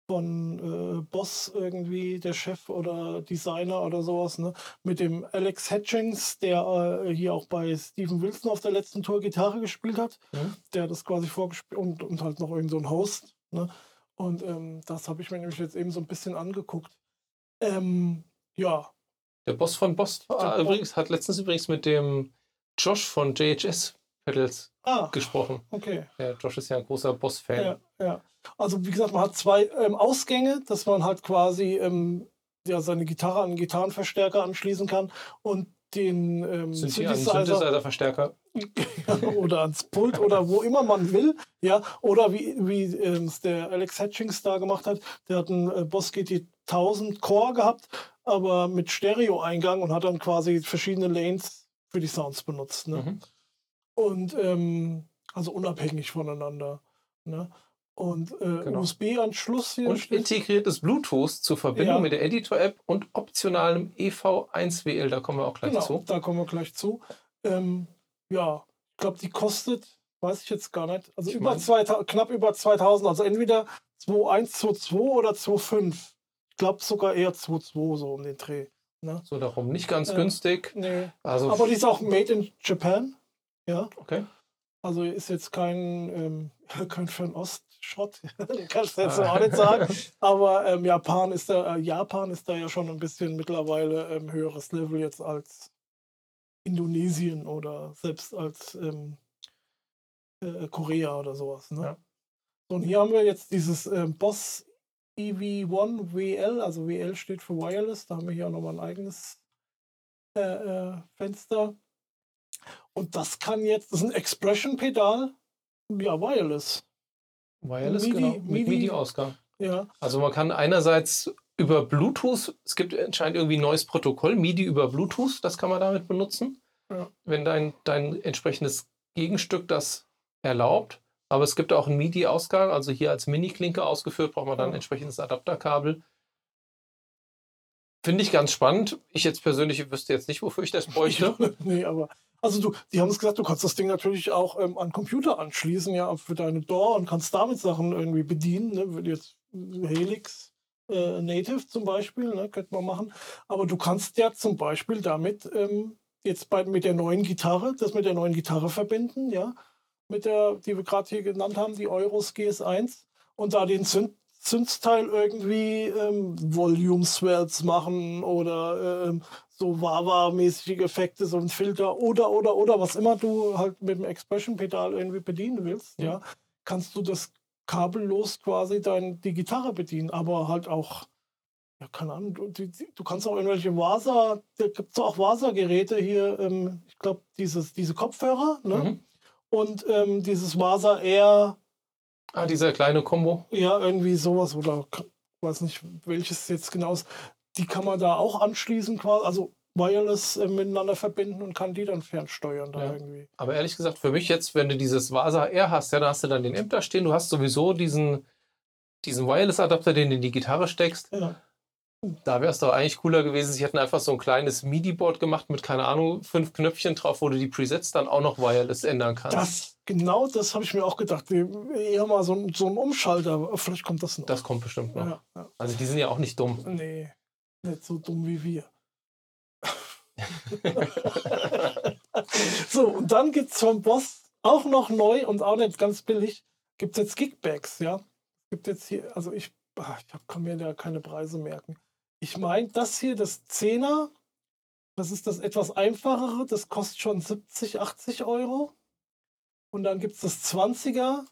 von äh, Boss irgendwie, der Chef oder Designer oder sowas, ne? Mit dem Alex Hatchings, der äh, hier auch bei Steven Wilson auf der letzten Tour Gitarre gespielt hat. Mhm. Der das quasi vorgespielt und, und halt noch irgend so ein Host. Ne? Und ähm, das habe ich mir nämlich jetzt eben so ein bisschen angeguckt. Ähm, ja. Der Boss von Boss äh, übrigens, hat letztens übrigens mit dem Josh von JHS Pedals ah, gesprochen. Okay. Ja, Josh ist ja ein großer Boss-Fan. Ja, ja. Also wie gesagt, man hat zwei ähm, Ausgänge, dass man halt quasi ähm, ja, seine Gitarre an einen Gitarrenverstärker anschließen kann und den ähm, Synthesizer-Verstärker oder ans Pult oder wo immer man will, ja, oder wie, wie ähm, der Alex Hatchings da gemacht hat, der hat einen äh, Boss GT 1000 Core gehabt, aber mit Stereo-Eingang und hat dann quasi verschiedene Lanes für die Sounds benutzt. Ne? Mhm. Und ähm, also unabhängig voneinander. Ne? Und äh, genau. USB-Anschluss hier. Und integriertes Bluetooth zur Verbindung ja. mit der Editor-App und optionalem EV1WL. Da kommen wir auch gleich genau, zu. Da kommen wir gleich zu. Ähm, ja, Ich glaube, die kostet, weiß ich jetzt gar nicht, also über 2000, knapp über 2000. Also entweder 2.1, 2.2 oder 2.5. Ich glaube sogar eher 2.2 so um den Dreh. Ne? So darum. Nicht ganz äh, günstig. Nee. Also Aber die ist auch made in Japan. Ja. Okay. Also ist jetzt kein, ähm, kein Fernost-Schrott, kannst du jetzt auch nicht sagen. Aber ähm, Japan, ist da, äh, Japan ist da ja schon ein bisschen mittlerweile ähm, höheres Level jetzt als Indonesien oder selbst als ähm, äh, Korea oder sowas. Ne? Ja. So, und hier haben wir jetzt dieses ähm, Boss EV1 WL, also WL steht für Wireless, da haben wir hier auch nochmal ein eigenes äh, äh, Fenster. Und das kann jetzt, das ist ein Expression-Pedal, ja, Wireless. Wireless, MIDI, genau, mit MIDI-Ausgang. Ja. Also man kann einerseits über Bluetooth, es gibt anscheinend irgendwie ein neues Protokoll, MIDI über Bluetooth, das kann man damit benutzen, ja. wenn dein, dein entsprechendes Gegenstück das erlaubt. Aber es gibt auch einen MIDI-Ausgang, also hier als Mini-Klinke ausgeführt, braucht man dann ein entsprechendes Adapterkabel. Finde ich ganz spannend. Ich jetzt persönlich wüsste jetzt nicht, wofür ich das bräuchte. nee, aber also du, die haben es gesagt, du kannst das Ding natürlich auch ähm, an Computer anschließen, ja, für deine DAW und kannst damit Sachen irgendwie bedienen, ne? Jetzt Helix äh, Native zum Beispiel, ne? könnte man machen. Aber du kannst ja zum Beispiel damit ähm, jetzt bei, mit der neuen Gitarre, das mit der neuen Gitarre verbinden, ja, mit der, die wir gerade hier genannt haben, die Euros GS1 und da den Synth Synth-Teil irgendwie ähm, Volume Swells machen oder ähm, so Wawa-mäßige Effekte, so ein Filter oder, oder, oder, was immer du halt mit dem Expression-Pedal irgendwie bedienen willst, ja, kannst du das kabellos quasi dein, die Gitarre bedienen, aber halt auch, ja, keine Ahnung, du, du, kannst auch irgendwelche Vasa, da gibt es auch Vasa-Geräte hier, ähm, ich glaube, diese Kopfhörer, ne? Mhm. Und ähm, dieses Vasa Air. Ah, dieser kleine Kombo? Ja, irgendwie sowas oder weiß nicht, welches jetzt genau ist die kann man da auch anschließen, quasi, also wireless äh, miteinander verbinden und kann die dann fernsteuern. Da ja. irgendwie. Aber ehrlich gesagt, für mich jetzt, wenn du dieses Vasa R hast, ja, da hast du dann den Imp da stehen, du hast sowieso diesen, diesen Wireless-Adapter, den du in die Gitarre steckst. Ja. Da wäre es doch eigentlich cooler gewesen, sie hätten einfach so ein kleines MIDI-Board gemacht mit, keine Ahnung, fünf Knöpfchen drauf, wo du die Presets dann auch noch wireless ändern kannst. Das, genau das habe ich mir auch gedacht. Eher mal so, so ein Umschalter. Vielleicht kommt das noch. Das kommt bestimmt noch. Ja, ja. Also die sind ja auch nicht dumm. Nee. Nicht so dumm wie wir. so, und dann gibt es vom Boss auch noch neu und auch nicht ganz billig, gibt es jetzt Kickbacks, ja. Gibt jetzt hier, also ich, ach, ich kann mir da keine Preise merken. Ich meine, das hier, das 10er, das ist das etwas einfachere, das kostet schon 70, 80 Euro. Und dann gibt es das 20er,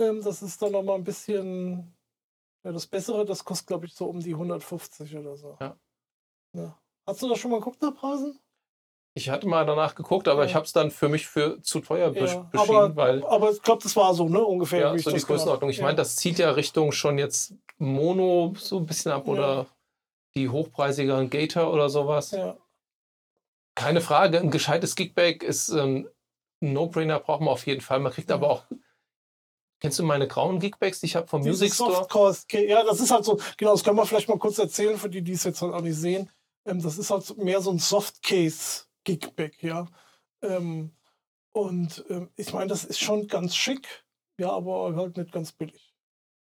ähm, das ist dann nochmal ein bisschen ja, das Bessere, das kostet, glaube ich, so um die 150 oder so. Ja. ja. Hast du da schon mal geguckt nach Preisen? Ich hatte mal danach geguckt, aber ja. ich habe es dann für mich für zu teuer ja, beschieden, aber, weil. Aber ich glaube, das war so, ne? Ungefähr. Ja, so die Größenordnung. Ich meine, das zieht ja Richtung schon jetzt Mono so ein bisschen ab oder die hochpreisigeren Gator oder sowas. Ja. Keine Frage, ein gescheites Kickback ist ein No-Brainer, braucht man auf jeden Fall. Man kriegt aber auch Kennst du meine grauen Geekbags, die ich habe vom Diese Music Store? Softcore, ja, das ist halt so, genau, das können wir vielleicht mal kurz erzählen, für die, die es jetzt halt auch nicht sehen. Ähm, das ist halt mehr so ein Softcase-Geekbag, ja. Ähm, und ähm, ich meine, das ist schon ganz schick, ja, aber halt nicht ganz billig.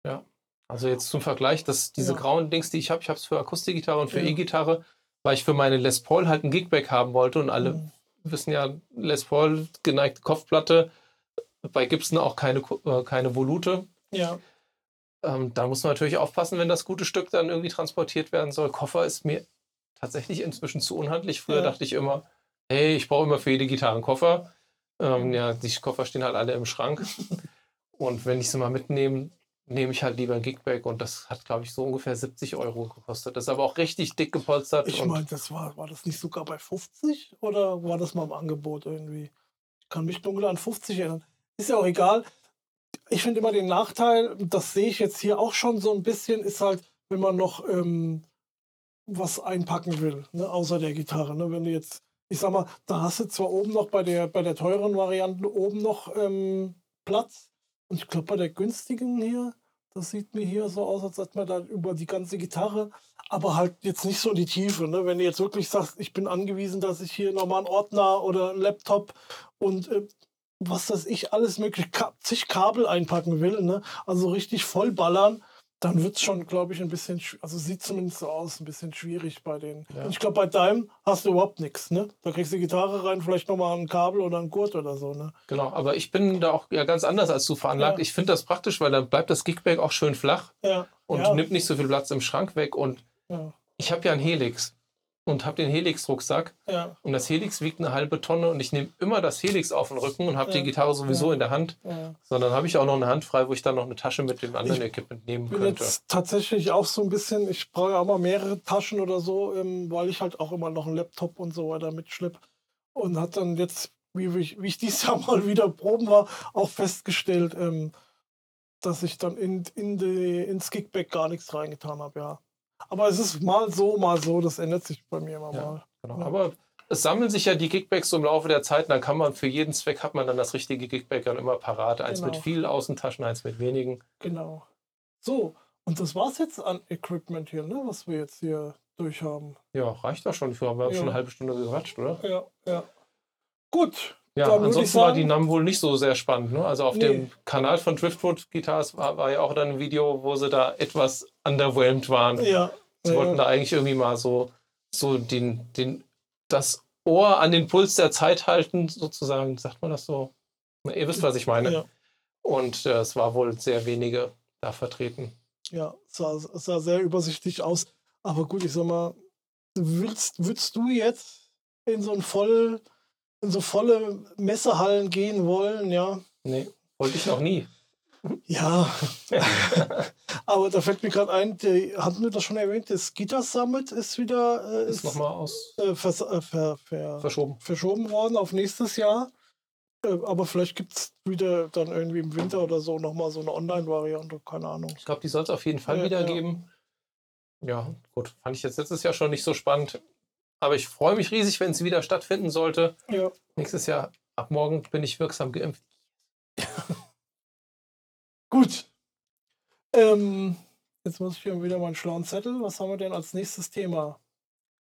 Ja, also jetzt zum Vergleich, dass diese ja. grauen Dings, die ich habe, ich habe es für Akustikgitarre und für ja. E-Gitarre, weil ich für meine Les Paul halt ein Geekbag haben wollte und alle mhm. wissen ja, Les Paul, geneigte Kopfplatte, bei Gibson auch keine, äh, keine Volute. Ja. Ähm, da muss man natürlich aufpassen, wenn das gute Stück dann irgendwie transportiert werden soll. Koffer ist mir tatsächlich inzwischen zu unhandlich. Früher ja. dachte ich immer, hey, ich brauche immer für jede Gitarre einen Koffer. Ähm, ja, die Koffer stehen halt alle im Schrank. und wenn ich sie mal mitnehme, nehme ich halt lieber ein Gigbag und das hat, glaube ich, so ungefähr 70 Euro gekostet. Das ist aber auch richtig dick gepolstert. Ich meine, das war, war das nicht sogar bei 50 oder war das mal im Angebot irgendwie? Ich kann mich dunkel an 50 erinnern ist ja auch egal. Ich finde immer den Nachteil, das sehe ich jetzt hier auch schon so ein bisschen, ist halt, wenn man noch ähm, was einpacken will, ne, außer der Gitarre. Ne? Wenn du jetzt, ich sag mal, da hast du zwar oben noch bei der, bei der teuren Variante oben noch ähm, Platz. Und ich glaube, bei der günstigen hier, das sieht mir hier so aus, als hätte man da über die ganze Gitarre, aber halt jetzt nicht so in die Tiefe. Ne? Wenn du jetzt wirklich sagst, ich bin angewiesen, dass ich hier nochmal einen Ordner oder einen Laptop und äh, was weiß ich, alles mögliche, zig Kabel einpacken will, ne? also richtig vollballern, dann wird es schon, glaube ich, ein bisschen, also sieht zumindest so aus, ein bisschen schwierig bei den. Ja. Ich glaube, bei deinem hast du überhaupt nichts, ne? Da kriegst du die Gitarre rein, vielleicht nochmal ein Kabel oder ein Gurt oder so, ne? Genau, aber ich bin da auch ja ganz anders als du veranlagt. Ja. Ich finde das praktisch, weil dann bleibt das Gigbag auch schön flach ja. und nimmt nicht so viel Platz im Schrank weg und ich habe ja einen Helix und habe den Helix-Rucksack. Ja. Und das Helix wiegt eine halbe Tonne und ich nehme immer das Helix auf den Rücken und habe ja. die Gitarre sowieso ja. in der Hand. Sondern habe ich auch noch eine Hand frei, wo ich dann noch eine Tasche mit dem anderen ich Equipment nehmen bin könnte. Jetzt tatsächlich auch so ein bisschen, ich brauche ja immer mehrere Taschen oder so, ähm, weil ich halt auch immer noch einen Laptop und so weiter mitschleppe. Und hat dann jetzt, wie ich, wie ich dieses Jahr mal wieder proben war, auch festgestellt, ähm, dass ich dann in, in die, ins Kickback gar nichts reingetan habe, ja. Aber es ist mal so, mal so, das ändert sich bei mir immer ja, mal. Genau. Ja. Aber es sammeln sich ja die Gigbacks so im Laufe der Zeit, dann kann man für jeden Zweck hat man dann das richtige Gigback dann immer parat. Eins genau. mit vielen Außentaschen, eins mit wenigen. Genau. So, und das war es jetzt an Equipment hier, ne, was wir jetzt hier durchhaben. Ja, reicht doch schon. Wir haben ja. schon eine halbe Stunde gequatscht, oder? Ja, ja. Gut. Ja, ansonsten sagen, war die NAM wohl nicht so sehr spannend. Ne? Also auf nee. dem Kanal von Driftwood Guitars war, war, ja auch dann ein Video, wo sie da etwas underwhelmed waren. Ja. Sie wollten da eigentlich irgendwie mal so, so den, den, das Ohr an den Puls der Zeit halten, sozusagen. Sagt man das so? Na, ihr wisst, was ich meine. Ja. Und äh, es war wohl sehr wenige da vertreten. Ja, es sah, sah sehr übersichtlich aus. Aber gut, ich sag mal, willst, würdest du jetzt in so ein voll in so volle Messehallen gehen wollen, ja. Nee, wollte ich noch nie. Ja, aber da fällt mir gerade ein, die, hatten wir das schon erwähnt, das Guitar Summit ist wieder äh, ist, ist nochmal aus äh, vers, äh, ver, ver, verschoben. verschoben worden auf nächstes Jahr. Äh, aber vielleicht gibt es wieder dann irgendwie im Winter oder so nochmal so eine Online-Variante, keine Ahnung. Ich glaube, die soll es auf jeden Fall wieder ja. geben. Ja, gut, fand ich jetzt letztes Jahr schon nicht so spannend. Aber ich freue mich riesig, wenn es wieder stattfinden sollte. Ja. Nächstes Jahr, ab morgen bin ich wirksam geimpft. Gut. Ähm, jetzt muss ich hier wieder meinen schlauen Zettel. Was haben wir denn als nächstes Thema?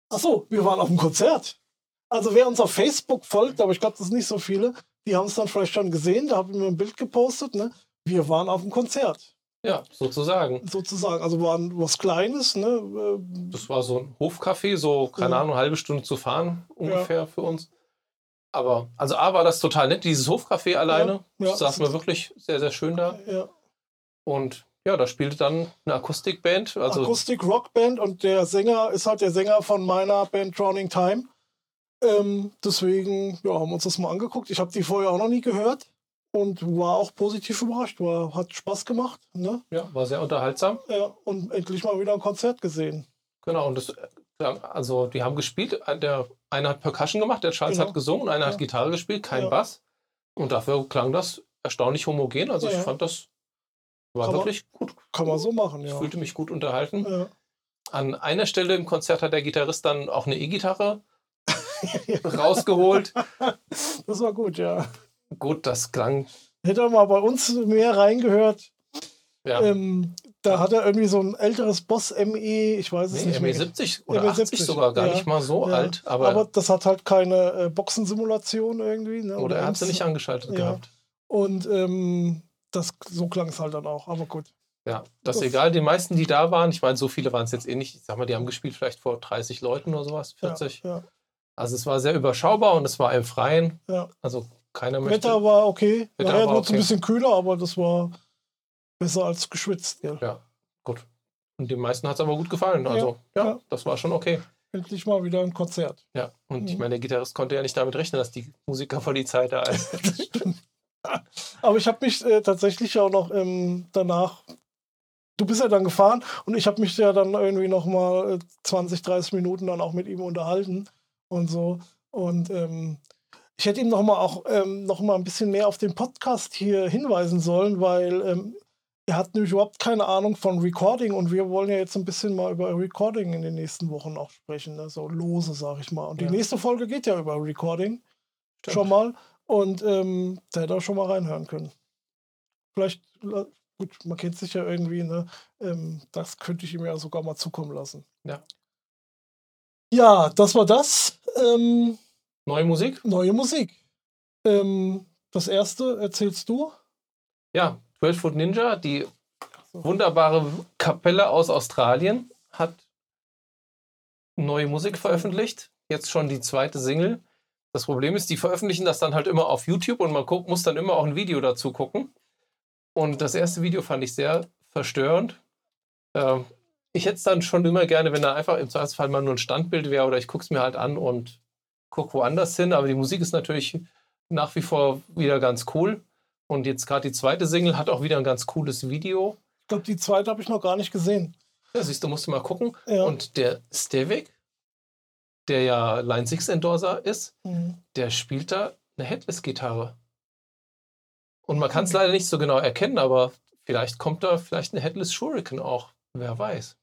Achso, wir waren auf dem Konzert. Also wer uns auf Facebook folgt, aber ich glaube, das sind nicht so viele, die haben es dann vielleicht schon gesehen. Da habe ich mir ein Bild gepostet. Ne? Wir waren auf dem Konzert. Ja, sozusagen. Sozusagen, also war was Kleines, ne? Das war so ein Hofcafé, so, keine ja. Ahnung, eine halbe Stunde zu fahren ungefähr ja. für uns. Aber, also A war das total nett, dieses Hofcafé alleine. Ja, ja, saßen wir wirklich sehr, sehr schön da. Ja. Und ja, da spielte dann eine Akustikband. Also Akustik-Rockband und der Sänger ist halt der Sänger von meiner Band Drowning Time. Ähm, deswegen ja, haben wir uns das mal angeguckt. Ich habe die vorher auch noch nie gehört und war auch positiv überrascht. War, hat Spaß gemacht. Ne? Ja, war sehr unterhaltsam. Ja, und endlich mal wieder ein Konzert gesehen. Genau, und das, also die haben gespielt. Der eine hat Percussion gemacht, der Charles genau. hat gesungen, einer ja. hat Gitarre gespielt, kein ja. Bass. Und dafür klang das erstaunlich homogen. Also ich fand das war kann wirklich man, gut. Kann man so machen, ja. Ich fühlte mich gut unterhalten. An einer Stelle im Konzert hat der Gitarrist dann auch eine E-Gitarre rausgeholt. Das war gut, ja. Gut, das klang. Hätte er mal bei uns mehr reingehört. Ja. Ähm, da hat er irgendwie so ein älteres Boss ME, ich weiß es nee, nicht. ME 70 oder ME 80 sogar, gar ja, nicht mal so ja. alt. Aber, aber das hat halt keine äh, Boxensimulation irgendwie. Ne? Oder, oder er hat sie nicht angeschaltet ja. gehabt. Und ähm, das, so klang es halt dann auch, aber gut. Ja, das, ist egal. Die meisten, die da waren, ich meine, so viele waren es jetzt eh nicht. Ich sag mal, die haben gespielt vielleicht vor 30 Leuten oder sowas, 40. Ja, ja. Also es war sehr überschaubar und es war im Freien. Ja. Also keiner möchte. Wetter war okay. Wetter war, war okay. ein bisschen kühler, aber das war besser als geschwitzt. Ja, ja gut. Und den meisten hat es aber gut gefallen. Also ja, das war schon okay. Endlich mal wieder ein Konzert. Ja, und mhm. ich meine, der Gitarrist konnte ja nicht damit rechnen, dass die Musiker vor die Zeit da sind. Aber ich habe mich äh, tatsächlich auch noch ähm, danach du bist ja dann gefahren und ich habe mich ja dann irgendwie noch mal 20, äh, 30 Minuten dann auch mit ihm unterhalten und so. Und ähm, ich hätte ihm noch mal auch ähm, noch mal ein bisschen mehr auf den Podcast hier hinweisen sollen, weil ähm, er hat nämlich überhaupt keine Ahnung von Recording und wir wollen ja jetzt ein bisschen mal über Recording in den nächsten Wochen auch sprechen, ne? so lose, sag ich mal. Und die ja. nächste Folge geht ja über Recording Stimmt. schon mal und ähm, da hätte er schon mal reinhören können. Vielleicht, gut, man kennt sich ja irgendwie, ne? Ähm, das könnte ich ihm ja sogar mal zukommen lassen. Ja. Ja, das war das. Ähm, neue Musik? Neue Musik. Ähm, das erste erzählst du? Ja, 12 Foot Ninja, die wunderbare Kapelle aus Australien, hat neue Musik veröffentlicht. Jetzt schon die zweite Single. Das Problem ist, die veröffentlichen das dann halt immer auf YouTube und man guckt, muss dann immer auch ein Video dazu gucken. Und das erste Video fand ich sehr verstörend. Ähm, ich hätte es dann schon immer gerne, wenn da einfach im Zweifelsfall mal nur ein Standbild wäre oder ich gucke es mir halt an und gucke woanders hin. Aber die Musik ist natürlich nach wie vor wieder ganz cool. Und jetzt gerade die zweite Single hat auch wieder ein ganz cooles Video. Ich glaube, die zweite habe ich noch gar nicht gesehen. Ja, siehst du, musst du mal gucken. Ja. Und der Stevik, der ja Line 6 Endorser ist, mhm. der spielt da eine Headless-Gitarre. Und man kann es leider nicht so genau erkennen, aber vielleicht kommt da vielleicht eine Headless Shuriken auch. Wer weiß.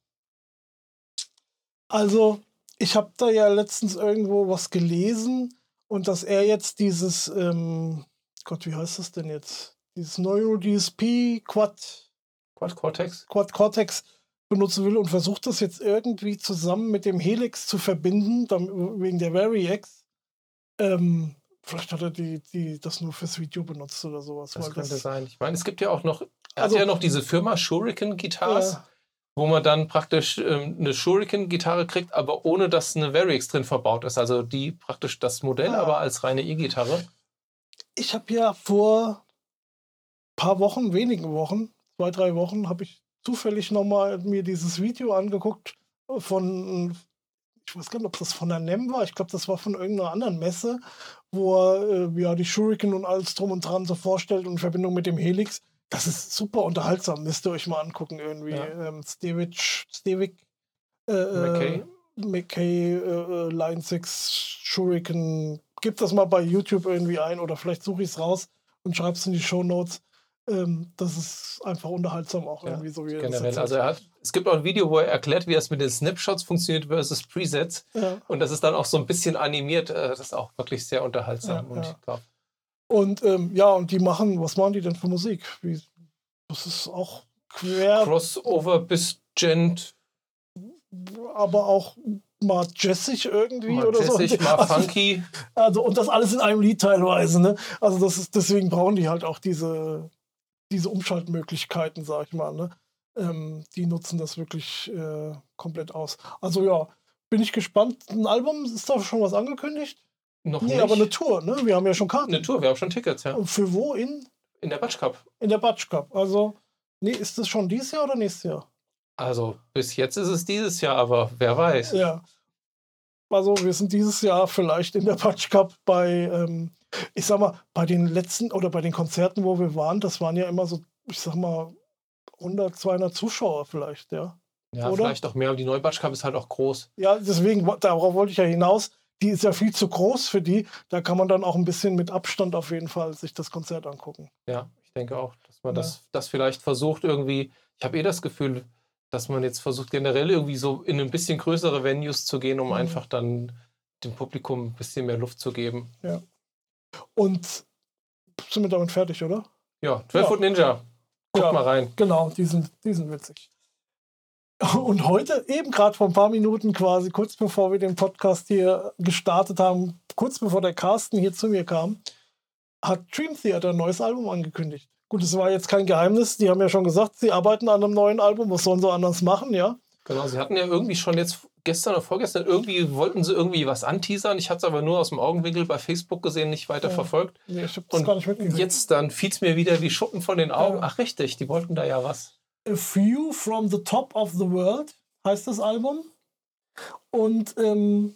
Also, ich habe da ja letztens irgendwo was gelesen und dass er jetzt dieses, ähm, Gott, wie heißt das denn jetzt? Dieses Neuro DSP Quad. Quad Cortex? Quad Cortex benutzen will und versucht das jetzt irgendwie zusammen mit dem Helix zu verbinden, wegen der Variax. Ähm, vielleicht hat er die, die, das nur fürs Video benutzt oder sowas. Das könnte das sein. Ich meine, es gibt ja auch noch, er also, hat ja noch diese Firma Shuriken Guitars. Ja wo man dann praktisch ähm, eine Shuriken-Gitarre kriegt, aber ohne dass eine Variax drin verbaut ist. Also die praktisch das Modell, ah. aber als reine E-Gitarre. Ich habe ja vor ein paar Wochen, wenigen Wochen, zwei, drei Wochen, habe ich zufällig nochmal mir dieses Video angeguckt von, ich weiß gar nicht, ob das von der NEM war, ich glaube, das war von irgendeiner anderen Messe, wo er äh, ja, die Shuriken und alles drum und dran so vorstellt in Verbindung mit dem Helix. Das ist super unterhaltsam, müsst ihr euch mal angucken irgendwie. Ja. Ähm, Stevich, Stevik, äh, äh McKay, McKay äh, äh, Line 6, Shuriken. Gib das mal bei YouTube irgendwie ein oder vielleicht suche ich es raus und schreibe es in die Show Notes. Ähm, das ist einfach unterhaltsam auch ja, irgendwie so wie generell. Also er hat, es gibt auch ein Video, wo er erklärt, wie das mit den Snapshots funktioniert versus Presets. Ja. Und das ist dann auch so ein bisschen animiert. Äh, das ist auch wirklich sehr unterhaltsam. Ja, und glaube, und ähm, ja, und die machen, was machen die denn für Musik? Wie, das ist auch quer. Crossover bis Gent. Aber auch mal jazzig irgendwie mal oder jazzig, so. Mal also, funky. Also, und das alles in einem Lied teilweise, ne? Also das ist, deswegen brauchen die halt auch diese, diese Umschaltmöglichkeiten, sag ich mal, ne? Ähm, die nutzen das wirklich äh, komplett aus. Also ja, bin ich gespannt. Ein Album, ist da schon was angekündigt? Noch nee, nicht. aber eine Tour, ne? Wir haben ja schon Karten. Eine Tour, wir haben schon Tickets, ja. Und für wo? In? In der Batsch Cup. In der Batsch Cup. Also, nee, ist das schon dieses Jahr oder nächstes Jahr? Also, bis jetzt ist es dieses Jahr, aber wer weiß. Ja. Also, wir sind dieses Jahr vielleicht in der Batsch Cup bei, ähm, ich sag mal, bei den letzten oder bei den Konzerten, wo wir waren, das waren ja immer so, ich sag mal, 100, 200 Zuschauer vielleicht, ja. Ja, oder? vielleicht auch mehr, aber die Neubatsch Cup ist halt auch groß. Ja, deswegen, darauf wollte ich ja hinaus die ist ja viel zu groß für die. Da kann man dann auch ein bisschen mit Abstand auf jeden Fall sich das Konzert angucken. Ja, ich denke auch, dass man ja. das, das vielleicht versucht irgendwie. Ich habe eh das Gefühl, dass man jetzt versucht, generell irgendwie so in ein bisschen größere Venues zu gehen, um mhm. einfach dann dem Publikum ein bisschen mehr Luft zu geben. Ja. Und sind wir damit fertig, oder? Ja, 12 ja. Foot Ninja. Guck ja, mal rein. Genau, die sind, die sind witzig. Und heute, eben gerade vor ein paar Minuten quasi, kurz bevor wir den Podcast hier gestartet haben, kurz bevor der Carsten hier zu mir kam, hat Dream Theater ein neues Album angekündigt. Gut, es war jetzt kein Geheimnis. Die haben ja schon gesagt, sie arbeiten an einem neuen Album. Was sollen sie anders machen, ja? Genau, sie hatten ja irgendwie schon jetzt gestern oder vorgestern irgendwie wollten sie irgendwie was anteasern. Ich hatte es aber nur aus dem Augenwinkel bei Facebook gesehen, nicht weiter ja. verfolgt. Nee, ich habe das gar nicht mitgekriegt. Jetzt dann fiel es mir wieder wie Schuppen von den Augen. Ja. Ach richtig, die wollten da ja was. A View from the Top of the World heißt das Album. Und ähm,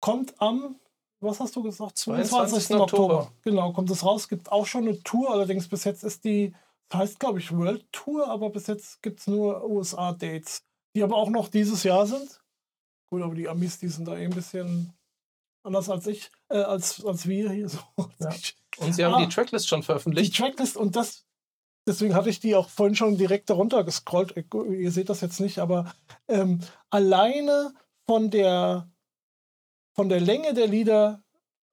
kommt am, was hast du gesagt, 22. 22. Oktober. Oktober. Genau, kommt es raus. Gibt auch schon eine Tour, allerdings bis jetzt ist die, das heißt glaube ich World Tour, aber bis jetzt gibt es nur USA-Dates, die aber auch noch dieses Jahr sind. Gut, aber die Amis, die sind da eh ein bisschen anders als ich, äh, als, als wir hier. So. Ja. Und sie haben ah, die Tracklist schon veröffentlicht. Die Tracklist und das deswegen hatte ich die auch vorhin schon direkt darunter gescrollt. Äh, ihr seht das jetzt nicht, aber ähm, alleine von der, von der Länge der Lieder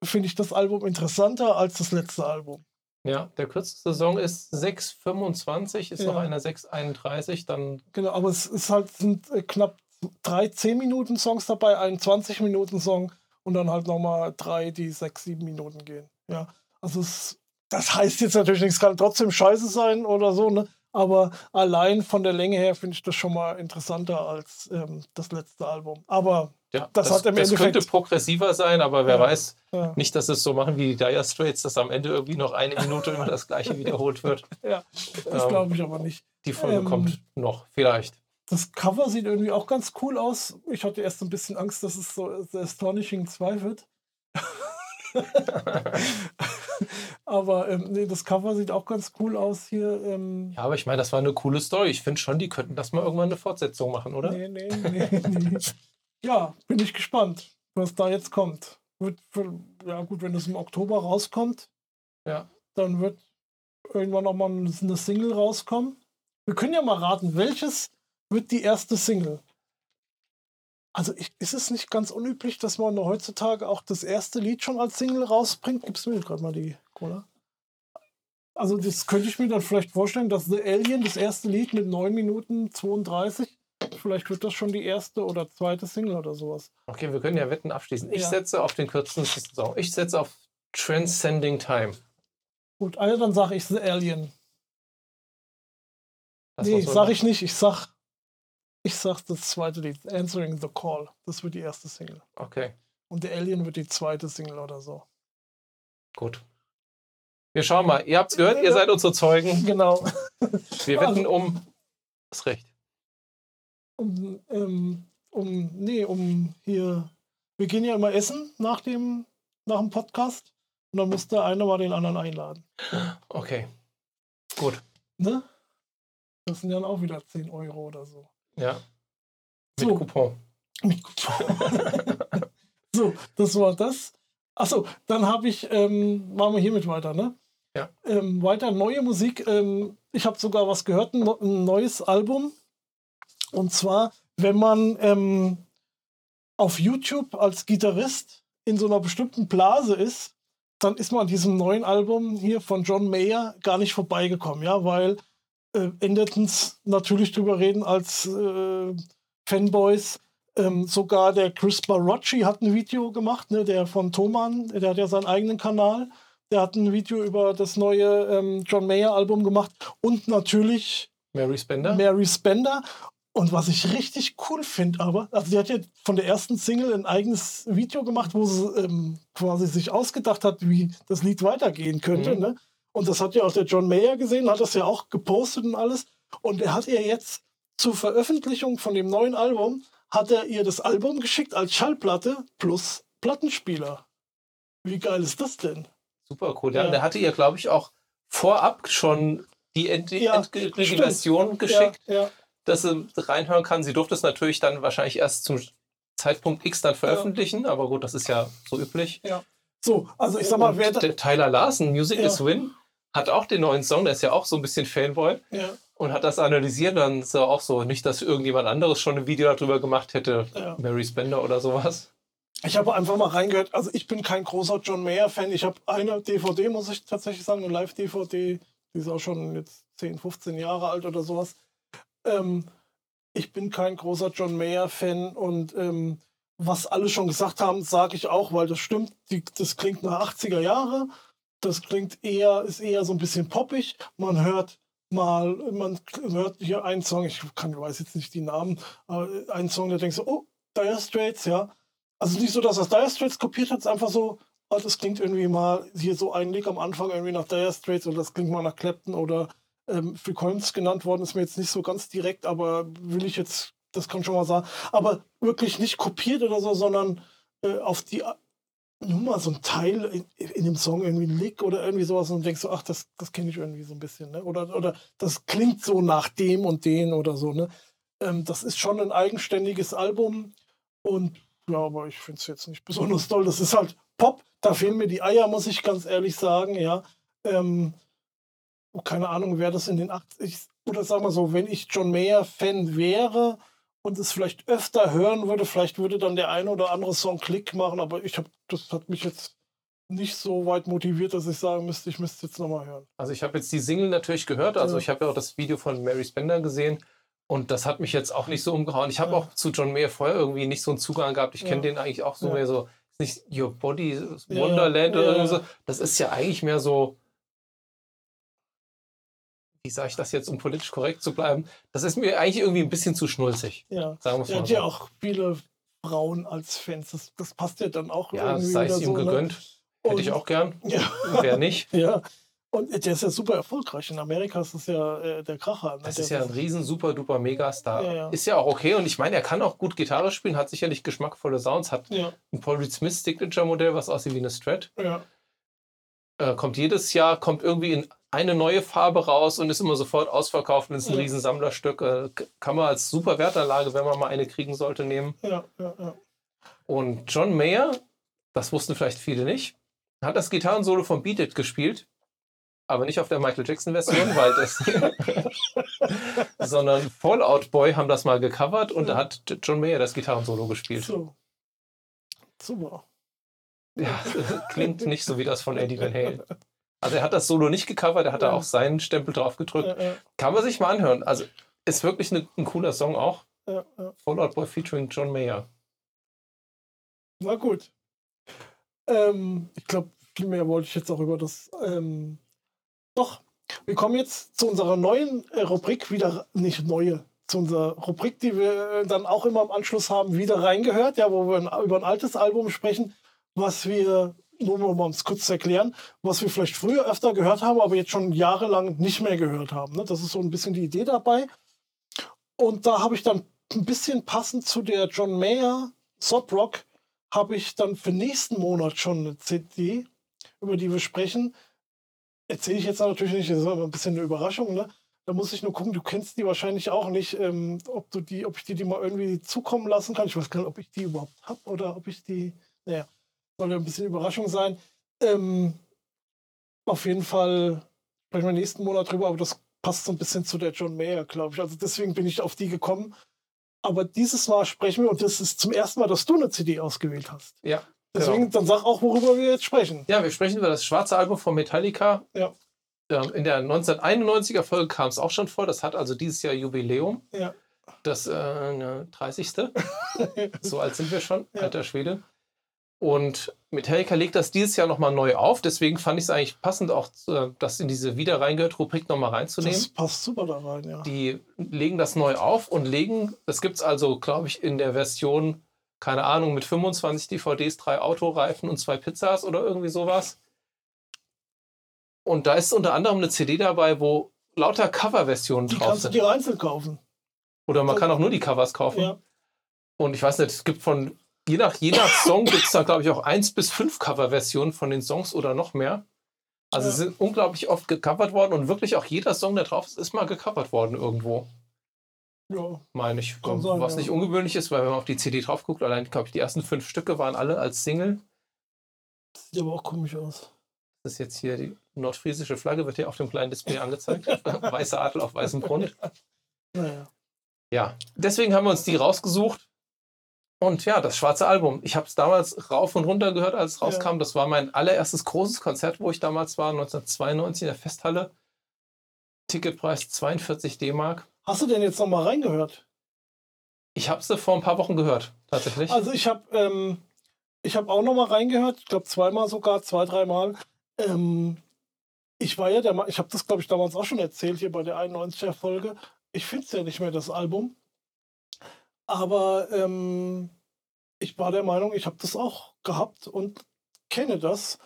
finde ich das Album interessanter als das letzte Album. Ja, der kürzeste Song ist 6,25, ist ja. noch einer 6,31, dann. Genau, aber es ist halt, sind äh, knapp drei 10-Minuten-Songs dabei, ein 20-Minuten-Song und dann halt nochmal drei, die 6, 7 Minuten gehen. Ja. Also es, das heißt jetzt natürlich nichts, kann trotzdem scheiße sein oder so, ne? Aber allein von der Länge her finde ich das schon mal interessanter als ähm, das letzte Album. Aber Ja, Das das, das könnte progressiver sein, aber wer Ja. weiß, ja, nicht, dass es so machen wie die Dire Straits, dass am Ende irgendwie noch eine Minute immer das gleiche wiederholt wird. ja, das Ähm, glaube ich aber nicht. Die Folge Ähm, kommt noch, vielleicht. Das Cover sieht irgendwie auch ganz cool aus. Ich hatte erst ein bisschen Angst, dass es so The Astonishing 2 wird. aber ähm, nee, das Cover sieht auch ganz cool aus hier. Ähm, Ja, aber ich meine, das war eine coole Story. Ich finde schon, die könnten das mal irgendwann eine Fortsetzung machen, oder? Nee, nee, nee, nee. Ja, bin ich gespannt, was da jetzt kommt. Wird ja, gut, wenn es im Oktober rauskommt, Ja. dann wird irgendwann noch mal eine Single rauskommen. Wir können ja mal raten, welches wird die erste Single? Also ich, ist es nicht ganz unüblich, dass man heutzutage auch das erste Lied schon als Single rausbringt? Gibst du mir gerade mal die Cola? Also das könnte ich mir dann vielleicht vorstellen, dass The Alien, das erste Lied mit 9 Minuten 32, vielleicht wird das schon die erste oder zweite Single oder sowas. Okay, wir können ja Wetten abschließen. Ich Ja. setze auf den kürzesten Song. Ich setze auf Transcending Time. Gut, also dann sage ich The Alien. Das nee, sag ich nicht. Ich sag, ich sag das zweite Lied, Answering the Call. Das wird die erste Single. Okay, Und The Alien wird die zweite Single oder so. gut. Wir schauen mal. Ihr habt's gehört, ihr seid unsere Zeugen. Genau. Wir wetten um das Recht. Um, ähm, um, nee, um hier. Wir gehen ja immer essen nach dem, nach dem Podcast. Und dann muss der eine mal den anderen einladen. Okay. Gut. Ne? Das sind dann auch wieder 10 Euro oder so. Ja. Mit So. Coupon. Mit Coupon. so, das war das. Achso, dann habe ich, ähm, machen wir hiermit weiter, ne? Ja. Ähm, weiter neue Musik. Ähm, ich habe sogar was gehört, ein, neues Album. Und zwar, wenn man ähm, auf YouTube als Gitarrist in so einer bestimmten Blase ist, dann ist man an diesem neuen Album hier von John Mayer gar nicht vorbeigekommen, ja, weil äh, Endertons natürlich drüber reden als äh, Fanboys. Ähm, sogar der Chris Barocci hat ein Video gemacht, ne, der von Thoman, der hat ja seinen eigenen Kanal. Der hat ein Video über das neue ähm, John Mayer Album gemacht und natürlich Mary Spender. Mary Spender. Und was ich richtig cool finde, aber, also die hat ja von der ersten Single ein eigenes Video gemacht, wo sie ähm, quasi sich ausgedacht hat, wie das Lied weitergehen könnte. Mhm. Ne? Und das hat ja auch der John Mayer gesehen, hat das ja auch gepostet und alles. Und er hat ihr jetzt zur Veröffentlichung von dem neuen Album, hat er ihr das Album geschickt als Schallplatte plus Plattenspieler. Wie geil ist das denn? Super cool. Ja, Ja. Der hatte ihr, glaube ich, auch vorab schon die end Ja. Version geschickt, Ja, ja. Dass sie reinhören kann. Sie durfte es natürlich dann wahrscheinlich erst zum Zeitpunkt X dann veröffentlichen, aber gut, das ist ja so üblich. So, also ich sag mal, wer der Tyler Larson, Music Ja. is Win, hat auch den neuen Song, der ist ja auch so ein bisschen Fanboy ja, und hat das analysiert. Dann ist er auch so, nicht, dass irgendjemand anderes schon ein Video darüber gemacht hätte, Ja. Mary Spender oder sowas. Ich habe einfach mal reingehört. Also ich bin kein großer John Mayer-Fan. Ich habe eine DVD, muss ich tatsächlich sagen, eine Live-DVD. Die ist auch schon jetzt 10, 15 Jahre alt oder sowas. Ähm, ich bin kein großer John Mayer-Fan und ähm, was alle schon gesagt haben, sage ich auch, weil das stimmt. Die, das klingt nach 80er Jahre. Das klingt eher, ist eher so ein bisschen poppig. Man hört mal, man hört hier einen Song, ich kann, weiß jetzt nicht die Namen, aber einen Song, der denkt so, oh, Dire Straits, ja. Also nicht so, dass das Dire Straits kopiert hat, es ist einfach so, oh, das klingt irgendwie mal hier so ein Lick am Anfang irgendwie nach Dire Straits oder das klingt mal nach Clapton oder ähm, Phil Collins genannt worden, ist mir jetzt nicht so ganz direkt, aber will ich jetzt, das kann schon mal sagen, aber wirklich nicht kopiert oder so, sondern äh, auf die, nur mal so ein Teil in, in dem Song irgendwie ein Lick oder irgendwie sowas und denkst so, ach, das, das kenne ich irgendwie so ein bisschen, ne? Oder, oder das klingt so nach dem und den oder so, ne? Ähm, das ist schon ein eigenständiges Album und ja, aber ich finde es jetzt nicht besonders toll. Das ist halt Pop, da fehlen mir die Eier, muss ich ganz ehrlich sagen, ja. Ähm, oh, keine Ahnung, wer das in den 80 oder sagen wir so, wenn ich John Mayer-Fan wäre und es vielleicht öfter hören würde, vielleicht würde dann der eine oder andere Song Klick machen, aber ich habe, das hat mich jetzt nicht so weit motiviert, dass ich sagen müsste, ich müsste jetzt nochmal hören. Also ich habe jetzt die Single natürlich gehört, also Ja. ich habe ja auch das Video von Mary Spender gesehen und das hat mich jetzt auch nicht so umgehauen. Ich habe Ja. auch zu John Mayer vorher irgendwie nicht so einen Zugang gehabt. Ich kenne Ja. den eigentlich auch so mehr so, ist nicht Your Body Wonderland oder so. Das ist ja eigentlich mehr so, wie sage ich das jetzt, um politisch korrekt zu bleiben? Das ist mir eigentlich irgendwie ein bisschen zu schnulzig. Ja, sagen ja, so. ja auch viele Frauen als Fans. Das, das passt ja dann auch ja, irgendwie. Ja, sei es ihm so, ne? gegönnt. Ne? Hätte ich auch gern. Ja. Wer nicht? Ja. Und der ist ja super erfolgreich. In Amerika ist das ja äh, der Kracher. Ne? Das ist ja ein riesen, super, duper Megastar. Ja, ja. Ist ja auch okay. Und ich meine, er kann auch gut Gitarre spielen, hat sicherlich geschmackvolle Sounds, hat ja. ein Paul Reed Smith Signature-Modell, was aussieht wie eine Strat. Ja. Äh, kommt jedes Jahr, kommt irgendwie in eine neue Farbe raus und ist immer sofort ausverkauft und ist ein ja. riesen Sammlerstück. Äh, kann man als super Wertanlage, wenn man mal eine kriegen sollte, nehmen. Ja, ja, ja. Und John Mayer, das wussten vielleicht viele nicht, hat das Gitarrensolo von Beat It gespielt aber nicht auf der Michael Jackson-Version, weil das. sondern Fallout Boy haben das mal gecovert und da hat John Mayer das Gitarrensolo gespielt. So. Super. Ja, klingt nicht so wie das von Eddie Van Halen. Also er hat das Solo nicht gecovert, er hat ja. da auch seinen Stempel drauf gedrückt. Ja, ja. Kann man sich mal anhören. Also ist wirklich eine, ein cooler Song auch. Fallout Boy featuring John Mayer. Na gut. Ähm, ich glaube, viel mehr wollte ich jetzt auch über das ähm, doch, wir kommen jetzt zu unserer neuen äh, Rubrik wieder, nicht neue, zu unserer Rubrik, die wir äh, dann auch immer im Anschluss haben, wieder reingehört, ja, wo wir über ein altes Album sprechen, was wir, nur um uns kurz zu erklären, was wir vielleicht früher öfter gehört haben, aber jetzt schon jahrelang nicht mehr gehört haben. Ne? Das ist so ein bisschen die Idee dabei. Und da habe ich dann ein bisschen passend zu der John Mayer Sob Rock, habe ich dann für nächsten Monat schon eine CD, über die wir sprechen, erzähle ich jetzt natürlich nicht, das ist aber ein bisschen eine Überraschung, ne? Da muss ich nur gucken, du kennst die wahrscheinlich auch nicht, ähm, ob du die, ob ich die, die mal irgendwie zukommen lassen kann. Ich weiß gar nicht, ob ich die überhaupt habe oder ob ich die. Naja, soll ja ein bisschen Überraschung sein. Ähm, auf jeden Fall sprechen wir nächsten Monat drüber, aber das passt so ein bisschen zu der John Mayer, glaube ich. Also deswegen bin ich auf die gekommen. Aber dieses Mal sprechen wir, und das ist zum ersten Mal, dass du eine CD ausgewählt hast. Ja. Deswegen, genau. dann sag auch, worüber wir jetzt sprechen. Ja, wir sprechen über das schwarze Album von Metallica. Ja. In der 1991er Folge kam es auch schon vor. Das hat also dieses Jahr Jubiläum. Ja. Das äh, 30. so alt sind wir schon, ja. alter Schwede. Und Metallica legt das dieses Jahr nochmal neu auf. Deswegen fand ich es eigentlich passend, auch äh, das in diese wieder reingehört Rubrik nochmal reinzunehmen. Das passt super da rein, ja. Die legen das neu auf und legen, das gibt es also, glaube ich, in der Version keine Ahnung, mit 25 DVDs, drei Autoreifen und zwei Pizzas oder irgendwie sowas. Und da ist unter anderem eine CD dabei, wo lauter Coverversionen drauf sind. Die kannst du dir einzeln kaufen. Oder man kann auch nur die Covers kaufen. Ja. Und ich weiß nicht, es gibt von, je nach, je nach Song gibt es da, glaube ich, auch eins bis fünf Coverversionen von den Songs oder noch mehr. Also ja. sind unglaublich oft gecovert worden und wirklich auch jeder Song, der drauf ist, ist mal gecovert worden irgendwo. Ja. Meine ich. Sein, was ja. nicht ungewöhnlich ist, weil wenn man auf die CD drauf guckt, allein, glaube ich, die ersten fünf Stücke waren alle als Single. Sieht aber auch komisch aus. Das ist jetzt hier die nordfriesische Flagge, wird hier auf dem kleinen Display angezeigt. Weißer Adel auf weißem Grund. Naja. Ja, deswegen haben wir uns die rausgesucht. Und ja, das schwarze Album. Ich habe es damals rauf und runter gehört, als es rauskam. Ja. Das war mein allererstes großes Konzert, wo ich damals war, 1992 in der Festhalle. Ticketpreis 42 D-Mark. Hast du denn jetzt noch mal reingehört? Ich habe sie vor ein paar Wochen gehört, tatsächlich. Also ich habe ähm, hab auch noch mal reingehört, ich glaube zweimal sogar, zwei, dreimal. Ähm, ich war ja der ich habe das glaube ich damals auch schon erzählt hier bei der 91er Folge. Ich finde es ja nicht mehr das Album. Aber ähm, ich war der Meinung, ich habe das auch gehabt und kenne das.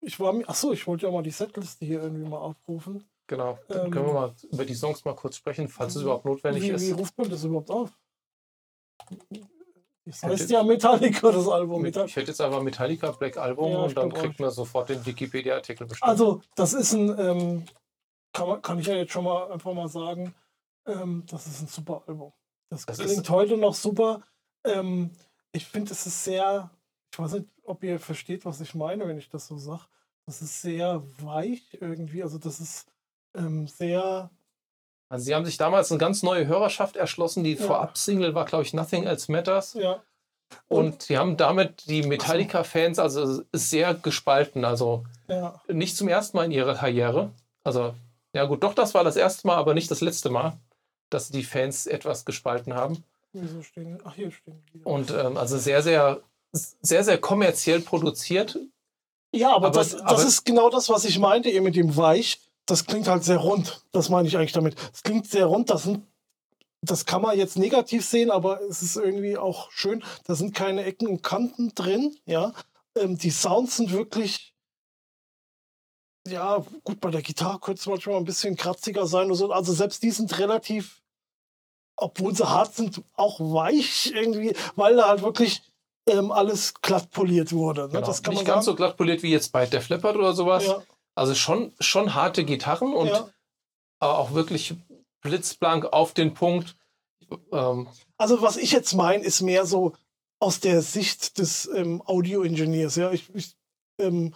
Ich war mir, achso, ich wollte ja mal die Setliste hier irgendwie mal aufrufen. Genau, dann ähm, können wir mal über die Songs mal kurz sprechen, falls es überhaupt notwendig wie, ist. Wie ruft man das überhaupt auf? Das heißt ja Metallica, das Album. Ich hätte jetzt aber Metallica Black Album ja, und dann kriegt man sofort den Wikipedia-Artikel bestimmt. Also, das ist ein, ähm, kann, man, kann ich ja jetzt schon mal einfach mal sagen, ähm, das ist ein super Album. Das, das klingt heute noch super. Ähm, ich finde, es ist sehr, ich weiß nicht, ob ihr versteht, was ich meine, wenn ich das so sage. Das ist sehr weich irgendwie. Also, das ist ähm, sehr. Also sie haben sich damals eine ganz neue Hörerschaft erschlossen. Die ja. Vorab-Single war, glaube ich, Nothing Else Matters. Ja. Und, sie haben damit die Metallica-Fans also sehr gespalten. Also ja. nicht zum ersten Mal in ihrer Karriere. Also, ja gut, doch, das war das erste Mal, aber nicht das letzte Mal, dass die Fans etwas gespalten haben. Wieso stehen? Ach, hier stehen die. Und ähm, also sehr, sehr sehr, sehr kommerziell produziert. Ja, aber, aber das, das aber, ist genau das, was ich meinte, eben mit dem Weich. Das klingt halt sehr rund. Das meine ich eigentlich damit. Es klingt sehr rund. Das sind das kann man jetzt negativ sehen, aber es ist irgendwie auch schön. Da sind keine Ecken und Kanten drin. Ja, ähm, die Sounds sind wirklich, ja, gut, bei der Gitarre könnte es manchmal ein bisschen kratziger sein. Oder so. Also selbst die sind relativ, obwohl sie hart sind, auch weich irgendwie, weil da halt wirklich ähm, alles glatt poliert wurde. Ne? Genau. Das kann Nicht ganz so glatt poliert wie jetzt bei Def Leppard oder sowas. Ja. Also schon, schon harte Gitarren und ja. aber auch wirklich blitzblank auf den Punkt. Ähm, also was ich jetzt meine, ist mehr so aus der Sicht des ähm, Audio-Ingenieurs. Ja, ich, ich ähm,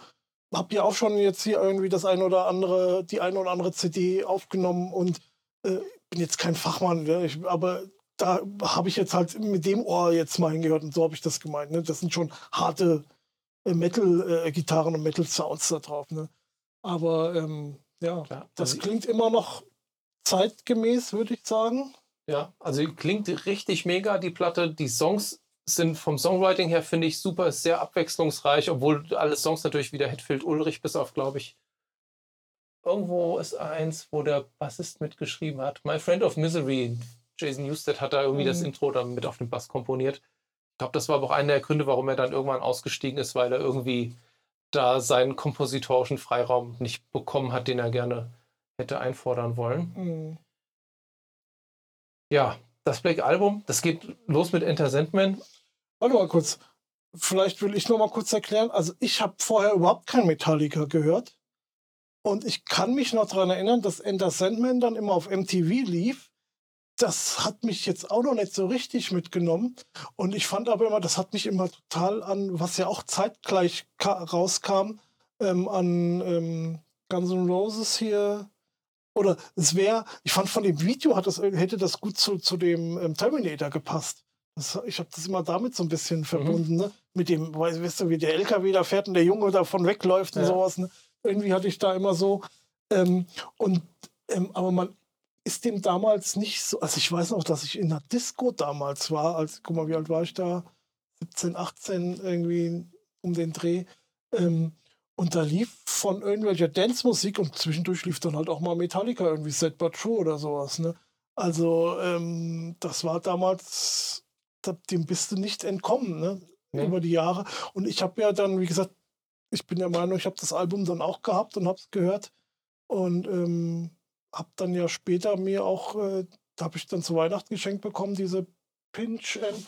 habe ja auch schon jetzt hier irgendwie das ein oder andere, die eine oder andere CD aufgenommen und äh, bin jetzt kein Fachmann, ja, ich, aber da habe ich jetzt halt mit dem Ohr jetzt mal hingehört und so habe ich das gemeint. Ne? Das sind schon harte äh, Metal-Gitarren äh, und Metal-Sounds da drauf. Ne? Aber ähm, ja, ja, das also klingt immer noch zeitgemäß, würde ich sagen. Ja, also klingt richtig mega, die Platte. Die Songs sind vom Songwriting her, finde ich, super, ist sehr abwechslungsreich, obwohl alle Songs natürlich wieder Hetfield Ulrich, bis auf, glaube ich, irgendwo ist eins, wo der Bassist mitgeschrieben hat. My Friend of Misery. Jason Newsted hat da irgendwie mhm. das Intro dann mit auf dem Bass komponiert. Ich glaube, das war aber auch einer der Gründe, warum er dann irgendwann ausgestiegen ist, weil er irgendwie da seinen kompositorischen Freiraum nicht bekommen hat, den er gerne hätte einfordern wollen. Mhm. Ja, das Black Album, das geht los mit Enter Sandman. Warte mal kurz. Vielleicht will ich noch mal kurz erklären. Also ich habe vorher überhaupt kein Metallica gehört. Und ich kann mich noch daran erinnern, dass Enter Sandman dann immer auf MTV lief. Das hat mich jetzt auch noch nicht so richtig mitgenommen. Und ich fand aber immer, das hat mich immer total an, was ja auch zeitgleich rauskam, ähm, an ähm, Guns N' Roses hier, oder es wäre, ich fand von dem Video hat das, hätte das gut zu, zu dem ähm, Terminator gepasst. Das, ich habe das immer damit so ein bisschen mhm. verbunden, mhm. ne? Mit dem, weißt du, wie der LKW da fährt und der Junge davon wegläuft und ja. sowas. Ne? Irgendwie hatte ich da immer so. Ähm, und ähm, aber man ist dem damals nicht so. Also ich weiß noch, dass ich in der Disco damals war, als, guck mal, wie alt war ich da? 17, 18 irgendwie um den Dreh. Ähm, und da lief von irgendwelcher Dance-Musik und zwischendurch lief dann halt auch mal Metallica, irgendwie Set But True oder sowas. Ne? Also, ähm, das war damals, dem bist du nicht entkommen, ne? Nee. Über die Jahre. Und ich habe ja dann, wie gesagt, ich bin der Meinung, ich habe das Album dann auch gehabt und habe es gehört. Und ähm, habe dann ja später mir auch, äh, da habe ich dann zu Weihnachten geschenkt bekommen, diese Pinch and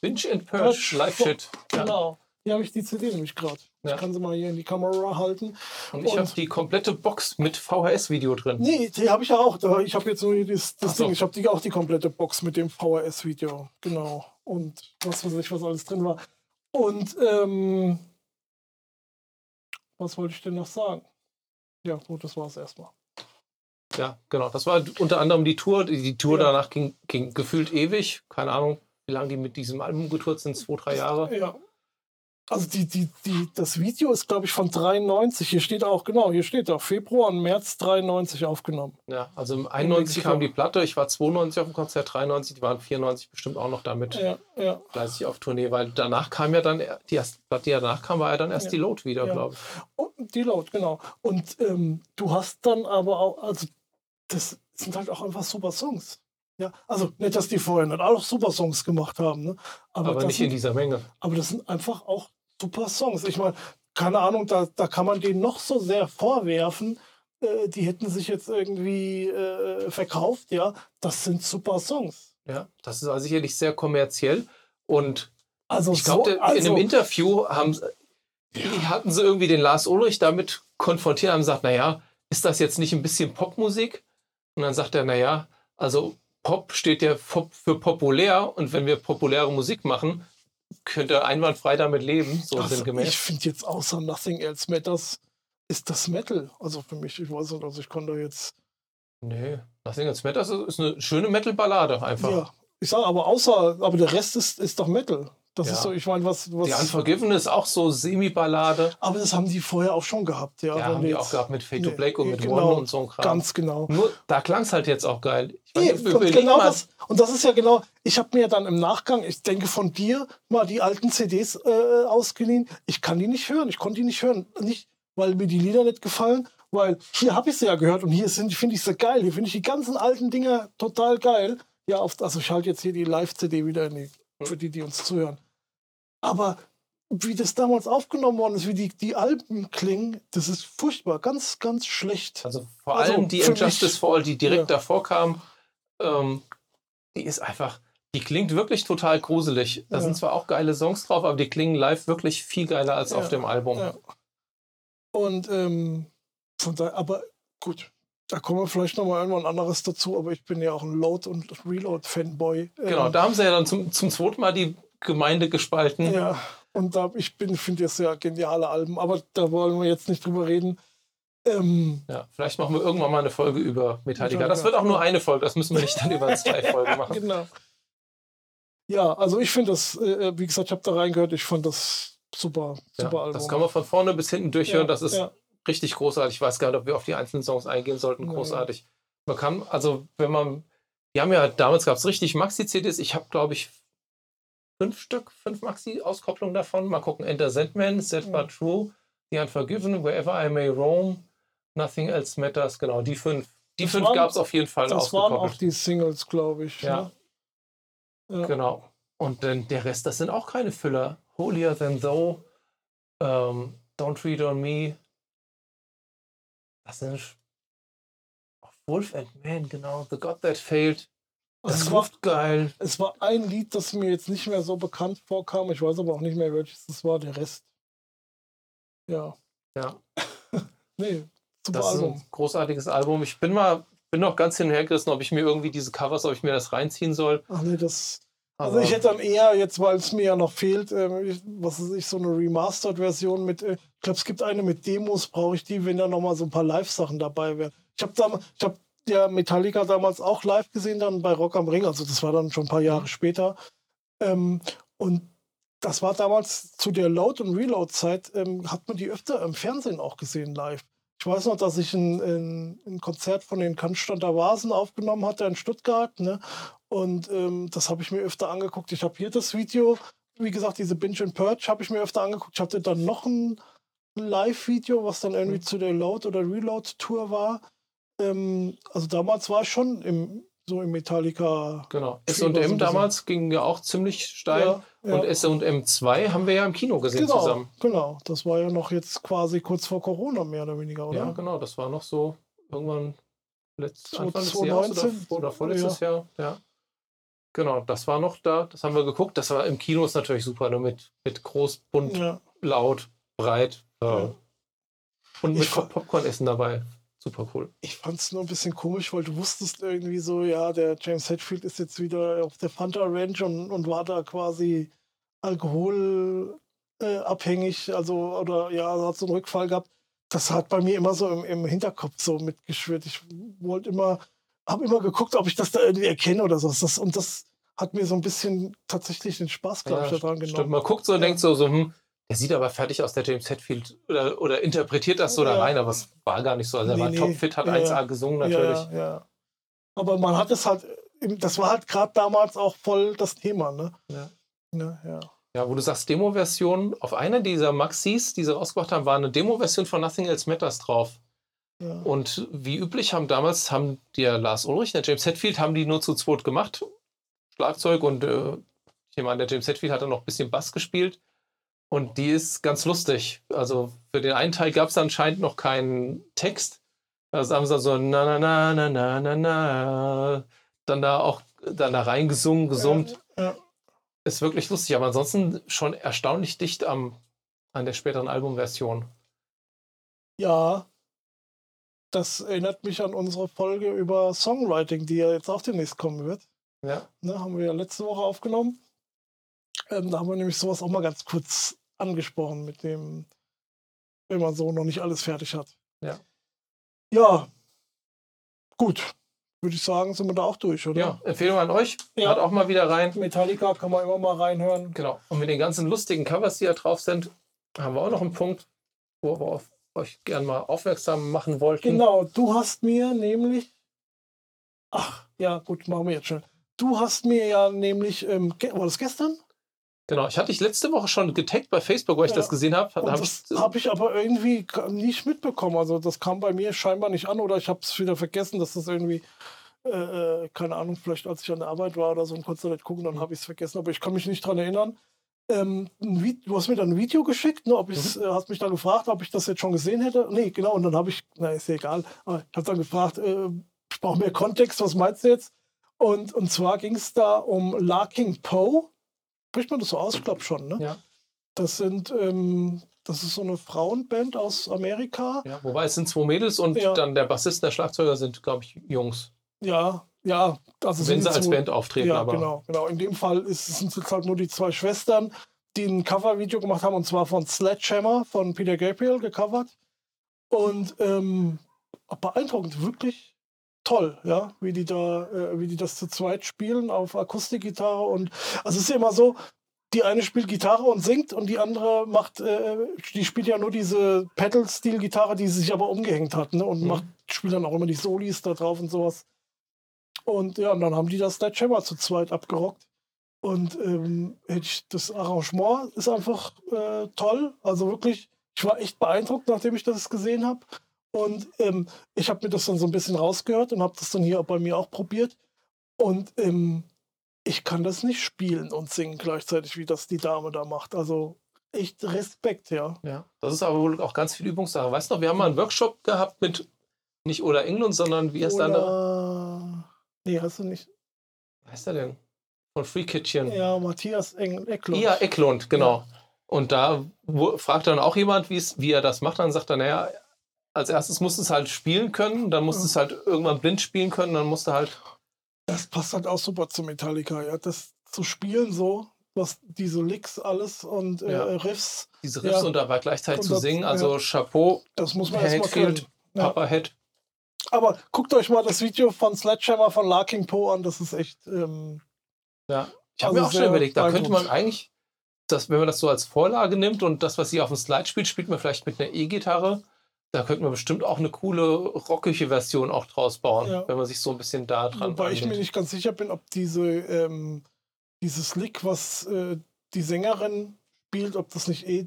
Pinch and Purge Live-Shit. Genau. Hier habe ich die CD nämlich gerade. Ja. Ich kann sie mal hier in die Kamera halten. Und ich habe die komplette Box mit VHS-Video drin. Nee, die habe ich ja auch. Ich habe jetzt nur das, das Ding. Ich habe die, auch die komplette Box mit dem VHS-Video. Genau. Und was weiß ich, was alles drin war. Und ähm, was wollte ich denn noch sagen? Ja, gut, das war es erstmal. Ja, genau. Das war unter anderem die Tour. Die Tour ja. danach ging, ging gefühlt ewig. Keine Ahnung, wie lange die mit diesem Album getourt sind. Zwei, drei Jahre. Ja, also die, die, die, das Video ist, glaube ich, von 93. Hier steht auch, genau, hier steht auch Februar und März 93 aufgenommen. Ja, also im 91 kam die Platte, ich war 92 auf dem Konzert, 93, die waren 94 bestimmt auch noch damit ja, ja. fleißig auf Tournee, weil danach kam ja dann, die erste Platte, die danach kam, war ja dann erst ja. die Load wieder, ja. glaube ich. Und die Load, genau. Und ähm, du hast dann aber auch, also das sind halt auch einfach super Songs. Ja, also nicht, dass die vorher nicht auch super Songs gemacht haben, ne? aber, aber nicht sind, in dieser Menge. Aber das sind einfach auch super Songs. Ich meine, keine Ahnung, da, da kann man denen noch so sehr vorwerfen, äh, die hätten sich jetzt irgendwie äh, verkauft, ja. Das sind super Songs. Ja, das ist also sicherlich sehr kommerziell. Und also ich glaube, so, also, in einem also Interview haben, ja. hatten sie irgendwie den Lars Ulrich damit konfrontiert, haben gesagt, naja, ist das jetzt nicht ein bisschen Popmusik? Und dann sagt er, naja, also Pop steht ja für populär und wenn wir populäre Musik machen, könnte einwandfrei damit leben, so also, sinngemäß. Ich finde jetzt außer Nothing Else Matters ist das Metal. Also für mich, ich weiß nicht, also ich konnte jetzt. Nee, Nothing Else Matters ist eine schöne Metal-Ballade einfach. Ja, ich sage aber außer, aber der Rest ist, ist doch Metal. Das Ja. ist so, ich meine, was, was. Die Unforgiven ist auch so Semi-Ballade. aber das haben die vorher auch schon gehabt, ja. Ja, haben die jetzt- auch gehabt mit Fade to Nee, Black und mit genau, One und so ein Kram. Ganz genau. Nur da klang es halt jetzt auch geil. Ich meine, Nee, genau mal, das, und das ist ja genau, ich habe mir dann im Nachgang, ich denke von dir, mal die alten CDs äh, ausgeliehen. Ich kann die nicht hören, ich konnte die nicht hören. Nicht, weil mir die Lieder nicht gefallen, weil hier habe ich sie ja gehört und hier sind- finde ich sie geil. Hier finde ich die ganzen alten Dinger total geil. Ja, auf, also ich halte jetzt hier die Live-CD wieder in die, für die, die uns zuhören. Aber wie das damals aufgenommen worden ist, wie die, die Alben klingen, das ist furchtbar, ganz, ganz schlecht. also vor Also allem die Injustice mich- for All, die direkt Ja. davor kam, ähm, die ist einfach, die klingt wirklich total gruselig. Da Ja. sind zwar auch geile Songs drauf, aber die klingen live wirklich viel geiler als Ja. auf dem Album. Und ähm, von daher, aber gut, da kommen wir vielleicht nochmal irgendwann anderes dazu, aber ich bin ja auch ein Load- und Reload-Fanboy. Genau, Ähm, da haben sie ja dann zum, zum zweiten Mal die Gemeinde gespalten. Ja, und da, ich finde das ja geniale Alben, aber da wollen wir jetzt nicht drüber reden. Ähm, Ja, vielleicht machen wir irgendwann mal eine Folge über Metallica. Das wird auch nur eine Folge, das müssen wir nicht dann über zwei Folgen machen. genau. Ja, also ich finde das, äh, wie gesagt, ich habe da reingehört, ich fand das super, Ja, super Album. das kann man von vorne bis hinten durchhören. Ja, das ist ja. Richtig großartig. Ich weiß gar nicht, ob wir auf die einzelnen Songs eingehen sollten. Großartig. Man kann, also wenn man, wir haben ja, damals gab es richtig Maxi-CDs. Ich habe, glaube ich, fünf Stück, fünf Maxi-Auskopplungen davon. Mal gucken. Enter Sandman, Set Ja. But True, The Unforgiven, Wherever I May Roam, Nothing Else Matters. Genau, die fünf. Die Das fünf gab es auf jeden Fall Das waren auch die Singles, glaube ich. Ja. Ne? Ja. Genau. Und dann der Rest, das sind auch keine Füller. Holier Than Thou, ähm, Don't Treat on Me. Sch- auch Wolf and Man, genau. The God That Failed. Das es, war, geil. es war ein Lied, das mir jetzt nicht mehr so bekannt vorkam. Ich weiß aber auch nicht mehr, welches das war. Der Rest. Ja. Ja, Nee, super das ist Album. ein großartiges Album. Ich bin mal, bin noch ganz hin und her gerissen, ob ich mir irgendwie diese Covers, ob ich mir das reinziehen soll. Ach nee, das. Also ich hätte dann eher, jetzt weil es mir ja noch fehlt, ich- was weiß ich, so eine Remastered-Version mit, äh, ich glaube, es gibt eine mit Demos, brauche ich die, wenn da nochmal so ein paar Live-Sachen dabei wären. Ich habe ich hab ja Metallica damals auch live gesehen, dann bei Rock am Ring, also das war dann schon ein paar Mhm. Jahre später. Ähm, und das war damals zu der Load- und Reload-Zeit, ähm, hat man die öfter im Fernsehen auch gesehen live. Ich weiß noch, dass ich ein, ein, ein Konzert von den Cannstatter Vasen aufgenommen hatte in Stuttgart. Ne? Und ähm, das habe ich mir öfter angeguckt. Ich habe hier das Video, wie gesagt, diese Binge and Purge habe ich mir öfter angeguckt. Ich hatte dann noch ein Live-Video, was dann irgendwie Mhm. zu der Load- oder Reload-Tour war. Ähm, also damals war ich schon im, so im Metallica. Genau. S&M damals ging ja auch ziemlich steil. Ja, ja. Und S&M 2 haben wir ja im Kino gesehen genau, zusammen. genau. Das war ja noch jetzt quasi kurz vor Corona mehr oder weniger, oder? Ja, genau, das war noch so irgendwann letzt, So Anfang des Jahres oder, 2019? oder vorletztes Jahr. Ja. Genau, das war noch da, das haben wir geguckt. Das war im Kino ist natürlich super, ne? mit, mit groß, bunt, Ja. laut, breit. Ja. Und mit Ich fa- Popcorn-Essen dabei. Super cool. Ich fand es nur ein bisschen komisch, weil du wusstest irgendwie so, ja, der James Hetfield ist jetzt wieder auf der Fanta Ranch und, und war da quasi alkoholabhängig, äh, also oder ja, hat so einen Rückfall gehabt. Das hat bei mir immer so im, im Hinterkopf so mitgeschwirrt. Ich wollte immer, habe immer geguckt, ob ich das da irgendwie erkenne oder so. Das, und das hat mir so ein bisschen tatsächlich den Spaß, glaube Ja, ich, daran stimmt. genommen. Man guckt so und Ja. denkt so, so hm, der sieht aber fertig aus, der James Hetfield, oder, oder interpretiert das so da Ja. rein, aber es war gar nicht so. Also er Nee, war nee. topfit, hat Ja, 1A gesungen natürlich. Ja, ja. Aber man hat es halt, im- das war halt gerade damals auch voll das Thema, ne? Ja. Ne, ja. Ja, wo du sagst Demo-Version, auf einer dieser Maxis, die sie rausgebracht haben, war eine Demo-Version von Nothing Else Matters drauf. ja. Und wie üblich haben damals, haben der Lars Ulrich, der James Hetfield, haben die nur zu zweit gemacht. Schlagzeug und äh, ich meine, der James Hetfield hat dann noch ein bisschen Bass gespielt. Und die ist ganz lustig. Also für den einen Teil gab es anscheinend noch keinen Text. Also haben sie so na na na na na na na dann da auch dann da reingesungen, gesummt. Ja, Ist wirklich lustig, aber ansonsten schon erstaunlich dicht am, an der späteren Albumversion. ja, das erinnert mich an unsere Folge über Songwriting, die ja jetzt auch demnächst kommen wird. Ja. Ne, haben wir ja letzte Woche aufgenommen. Ähm, da haben wir nämlich sowas auch mal ganz kurz angesprochen mit dem, wenn man so noch nicht alles fertig hat. Ja. Ja, gut. würde ich sagen, sind wir da auch durch, oder? Ja, Empfehlung an euch. Ja. Hört auch mal wieder rein. Metallica kann man immer mal reinhören. Genau. Und mit den ganzen lustigen Covers, die da drauf sind, haben wir auch noch einen Punkt, wo wir auf euch gerne mal aufmerksam machen wollten. Genau, du hast mir nämlich. Ach, ja, gut, machen wir jetzt schon. Du hast mir ja nämlich, ähm, war das gestern? Genau. Ich hatte dich letzte Woche schon getaggt bei Facebook, weil ich Ja. das gesehen habe. Hab das habe ich aber irgendwie nicht mitbekommen. Also das kam bei mir scheinbar nicht an oder ich habe es wieder vergessen, dass das irgendwie, äh, äh, keine Ahnung, vielleicht als ich an der Arbeit war oder so und konnte nicht gucken, dann habe ich es vergessen. Aber ich kann mich nicht dran erinnern. Ähm, du hast mir dann ein Video geschickt, ne, ob ich's, äh, hast mich dann gefragt, ob ich das jetzt schon gesehen hätte. Nee, genau, und dann habe ich, na ist ja egal, aber ich habe dann gefragt, äh, ich brauche mehr Kontext, was meinst du jetzt? Und, und zwar ging es da um Larking Poe. Spricht man das so aus? Ich glaube schon, ne? ja. Das sind, ähm, das ist so eine Frauenband aus Amerika. Ja, wobei es sind zwei Mädels und Ja. dann der Bassist und der Schlagzeuger sind, glaube ich, Jungs. Ja, ja. Also Wenn sie als Band auftreten, Ja, aber genau, genau. In dem Fall ist, sind es jetzt halt nur die zwei Schwestern, die ein Covervideo gemacht haben und zwar von Sledgehammer von Peter Gabriel gecovert. Und ähm, beeindruckend, wirklich toll, ja, wie die da, äh, wie die das zu zweit spielen auf Akustikgitarre und also es ist ja immer so, die eine spielt Gitarre und singt und die andere macht, äh, die spielt ja nur diese Pedal-Steel-Gitarre, die sie sich aber umgehängt hat, ne? Und Mhm. macht, spielt dann auch immer die Solis da drauf und sowas. Und ja, und dann haben die das Sledgehammer zu zweit abgerockt. Und ähm, das Arrangement ist einfach äh, toll. Also wirklich, ich war echt beeindruckt, nachdem ich das gesehen habe. Und ähm, ich habe mir das dann so ein bisschen rausgehört und habe das dann hier bei mir auch probiert. Und ähm, ich kann das nicht spielen und singen gleichzeitig, wie das die Dame da macht. Also echt Respekt, ja. ja. Das ist aber wohl auch ganz viel Übungssache. Weißt du noch, wir haben mal einen Workshop gehabt mit nicht Ola Englund, sondern wie heißt der andere? Nee, hast du nicht. Wie heißt der denn? Von Free Kitchen. Ja, Matthias Eng Ecklund. Ja, Ecklund, genau. Und da fragt dann auch jemand, wie er das macht. Dann sagt er, naja, als erstes musst du es halt spielen können, dann musst du es halt irgendwann blind spielen können, dann musst du halt. Das passt halt auch super zu Metallica, ja. Das zu spielen so, was diese Licks alles und äh, Ja. Riffs, diese Riffs Ja. und dabei gleichzeitig Und zu das- singen. Also Chapeau, das muss man Ja. Papa Head. Aber guckt euch mal das Video von Sledgehammer von Larking Poe an, das ist echt. Ähm, Ja. Ich habe Also mir auch schon überlegt, da könnte man eigentlich, das, wenn man das so als Vorlage nimmt und das, was sie auf dem Slide spielt, spielt man vielleicht mit einer E-Gitarre. Da könnte man bestimmt auch eine coole rockige Version auch draus bauen, Ja. wenn man sich so ein bisschen da dran wobei ich mir nicht ganz sicher bin, ob diese, ähm, dieses Lick, was äh, die Sängerin spielt, ob das nicht eh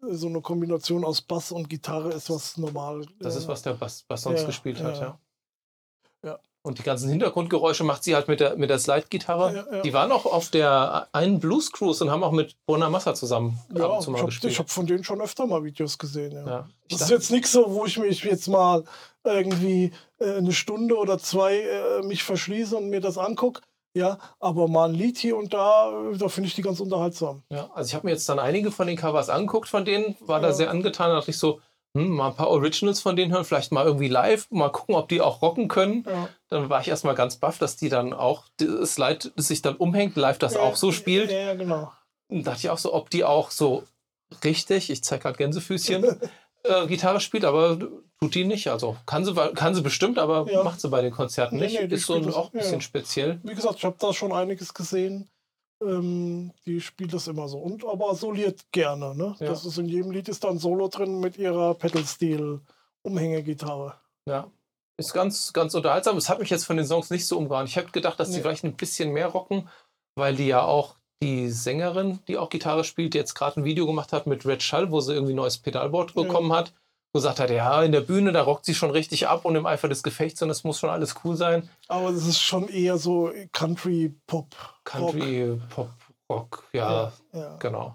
so eine Kombination aus Bass und Gitarre ist, was normal. Das äh, ist, was der Bass, Bass sonst ja, gespielt hat, ja. ja. Und die ganzen Hintergrundgeräusche macht sie halt mit der, mit der Slide-Gitarre. Ja, ja. Die waren auch auf der einen Blues Cruise und haben auch mit Bonamassa zusammen ab Ja, und ich zu mal habe gespielt. hab von denen schon öfter mal Videos gesehen. Ja. Ich Das ist jetzt nichts so, wo ich mich jetzt mal irgendwie äh, eine Stunde oder zwei äh, mich verschließe und mir das angucke. Ja, aber mal ein Lied hier und da, äh, da finde ich die ganz unterhaltsam. ja, also ich habe mir jetzt dann einige von den Covers angeguckt von denen, war da sehr angetan, da dachte ich so, hm, mal ein paar Originals von denen hören, vielleicht mal irgendwie live, mal gucken, ob die auch rocken können. Ja. Dann war ich erstmal ganz baff, dass die dann auch das Slide sich dann umhängt, live das auch so spielt. Ja, ja, genau. Und dachte ich auch so, ob die auch so richtig, ich zeige gerade Gänsefüßchen, äh, Gitarre spielt, aber tut die nicht. Also kann sie, kann sie bestimmt, aber Ja. macht sie bei den Konzerten Nee, nicht. nee, ist so auch ein bisschen ja. speziell. Wie gesagt, ich habe da schon einiges gesehen. Ähm, die spielt das immer so. Und aber soliert gerne. Ne? Ja. Das ist in jedem Lied ist da ein Solo drin mit ihrer Pedal-Steel-Umhängegitarre. Ja. Ist ganz, ganz unterhaltsam. Es hat mich jetzt von den Songs nicht so umgehauen. Ich hätte gedacht, dass die Nee. vielleicht ein bisschen mehr rocken, weil die ja auch die Sängerin, die auch Gitarre spielt, die jetzt gerade ein Video gemacht hat mit Red Schall, wo sie irgendwie ein neues Pedalboard Ja. bekommen hat, wo sie gesagt hat, ja, in der Bühne, da rockt sie schon richtig ab und im Eifer des Gefechts und es muss schon alles cool sein. Aber das ist schon eher so Country-Pop. Country, Pop, Rock, ja, Ja, ja. genau.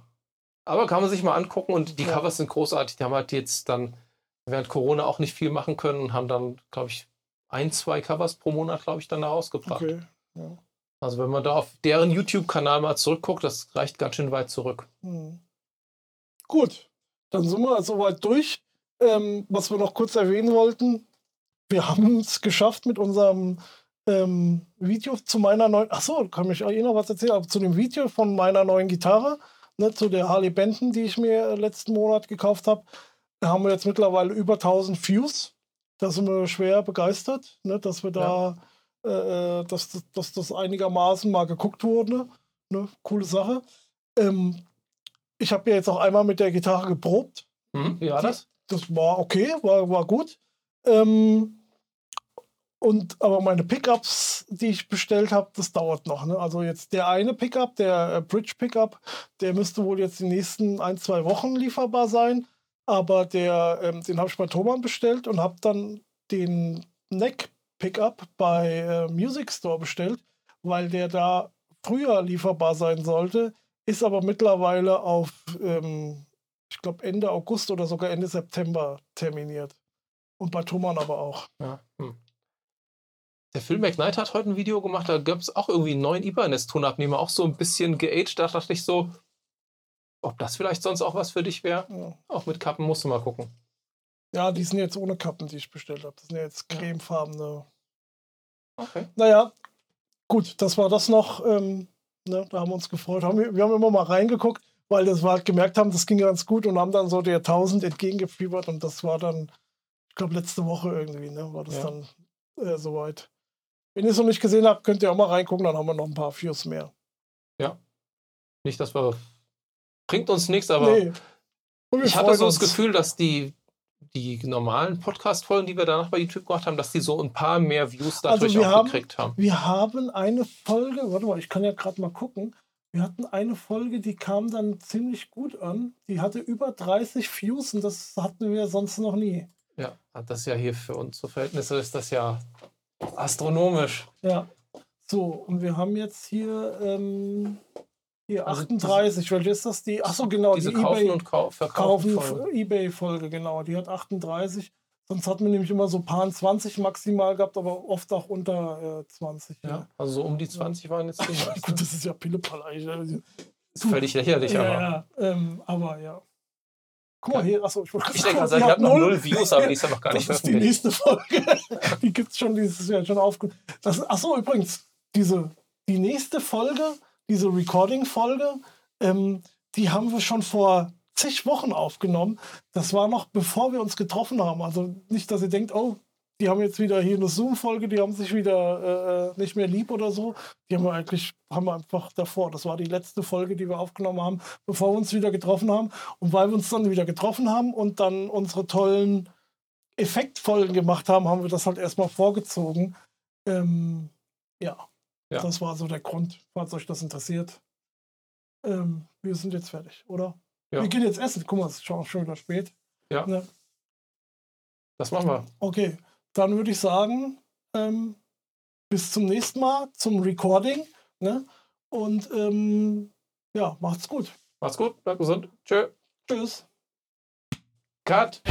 Aber kann man sich mal angucken und die Ja. Covers sind großartig. Die haben halt jetzt dann während Corona auch nicht viel machen können und haben dann, glaube ich, ein, zwei Covers pro Monat, glaube ich, dann da rausgebracht. Okay. Ja. Also wenn man da auf deren YouTube-Kanal mal zurückguckt, das reicht ganz schön weit zurück. Hm. Gut, dann sind wir soweit durch. Ähm, was wir noch kurz erwähnen wollten, wir haben es geschafft mit unserem ähm, Video zu meiner neuen, achso, kann mich auch eh noch was erzählen, aber zu dem Video von meiner neuen Gitarre, ne, zu der Harley Benton, die ich mir letzten Monat gekauft habe, da haben wir jetzt mittlerweile über 1000 Views Da sind wir schwer begeistert, ne, dass wir da, ja. äh, dass, dass das einigermaßen mal geguckt wurde. Ne? Coole Sache. Ähm, ich habe ja jetzt auch einmal mit der Gitarre geprobt. Mhm. Wie war das? Das war okay, war, war gut. Ähm, und aber meine Pickups, die ich bestellt habe, das dauert noch. Ne? Also jetzt der eine Pickup, der äh, Bridge Pickup, der müsste wohl jetzt die nächsten ein, zwei Wochen lieferbar sein. Aber der, ähm, den habe ich bei Thomann bestellt und habe dann den Neck Pickup bei äh, Music Store bestellt, weil der da früher lieferbar sein sollte, ist aber mittlerweile auf, ähm, ich glaube, Ende August oder sogar Ende September terminiert. Und bei Thomann aber auch. Ja. Hm. Der Phil McKnight hat heute ein Video gemacht, da gab es auch irgendwie einen neuen Ibanez-Tonabnehmer, auch so ein bisschen geaged. Da dachte ich so, ob das vielleicht sonst auch was für dich wäre. Ja. Auch mit Kappen musst du mal gucken. Ja, die sind jetzt ohne Kappen, die ich bestellt habe. Das sind jetzt cremefarbene. Okay. Naja, gut, das war das noch. Ähm, ne, da haben wir uns gefreut. Haben wir, wir haben immer mal reingeguckt, weil das wir halt gemerkt haben, das ging ganz gut und haben dann so der 1000 entgegengefiebert und das war dann, ich glaube, letzte Woche irgendwie, ne, war das ja. dann äh, soweit. Wenn ihr es noch nicht gesehen habt, könnt ihr auch mal reingucken, dann haben wir noch ein paar Views mehr. Ja. Nicht, dass wir. Bringt uns nichts, aber nee. ich hatte so das Gefühl, dass die, die normalen Podcast-Folgen, die wir danach bei YouTube gemacht haben, dass die so ein paar mehr Views dadurch also auch haben, gekriegt haben. Wir haben eine Folge, warte mal, ich kann ja gerade mal gucken. Wir hatten eine Folge, die kam dann ziemlich gut an. Die hatte über 30 Views und das hatten wir sonst noch nie. Ja, das ist ja hier für unsere Verhältnisse ist das ja Astronomisch. Ja. So, und wir haben jetzt hier, ähm, hier also 38. Welche ist das? Die, achso, genau. Diese die Kaufen eBay, und Kauf, Verkaufen Ebay-Folge, genau. Die hat 38. Sonst hatten wir nämlich immer so paar 20 maximal gehabt, aber oft auch unter äh, 20. Ja. ja. Also so um die 20 waren jetzt die Gut, das ist ja. Das ist völlig lächerlich, ja, aber. Ja, ähm, aber ja. Guck mal hier, achso, ich wollte Ich denke, also, ich habe noch null Views, aber die ist ja noch gar nicht Das ist die nächste Folge. die gibt es schon dieses Jahr schon aufgenommen. Achso, übrigens, diese, die nächste Folge, diese Recording-Folge, ähm, die haben wir schon vor zig Wochen aufgenommen. Das war noch bevor wir uns getroffen haben. Also nicht, dass ihr denkt, oh, die haben jetzt wieder hier eine Zoom-Folge, die haben sich wieder äh, nicht mehr lieb oder so. Die haben wir eigentlich, haben wir einfach davor. Das war die letzte Folge, die wir aufgenommen haben, bevor wir uns wieder getroffen haben. Und weil wir uns dann wieder getroffen haben und dann unsere tollen Effektfolgen gemacht haben, haben wir das halt erstmal vorgezogen. Ähm, ja. ja, das war so der Grund, falls euch das interessiert. Ähm, wir sind jetzt fertig, oder? Ja. Wir gehen jetzt essen. Guck mal, es ist schon, schon wieder spät. Ja. Ne? Das machen wir. Okay dann würde ich sagen, ähm, bis zum nächsten Mal zum Recording. Ne? Und ähm, ja, macht's gut. Macht's gut, bleibt gesund. Tschö. Tschüss. Cut.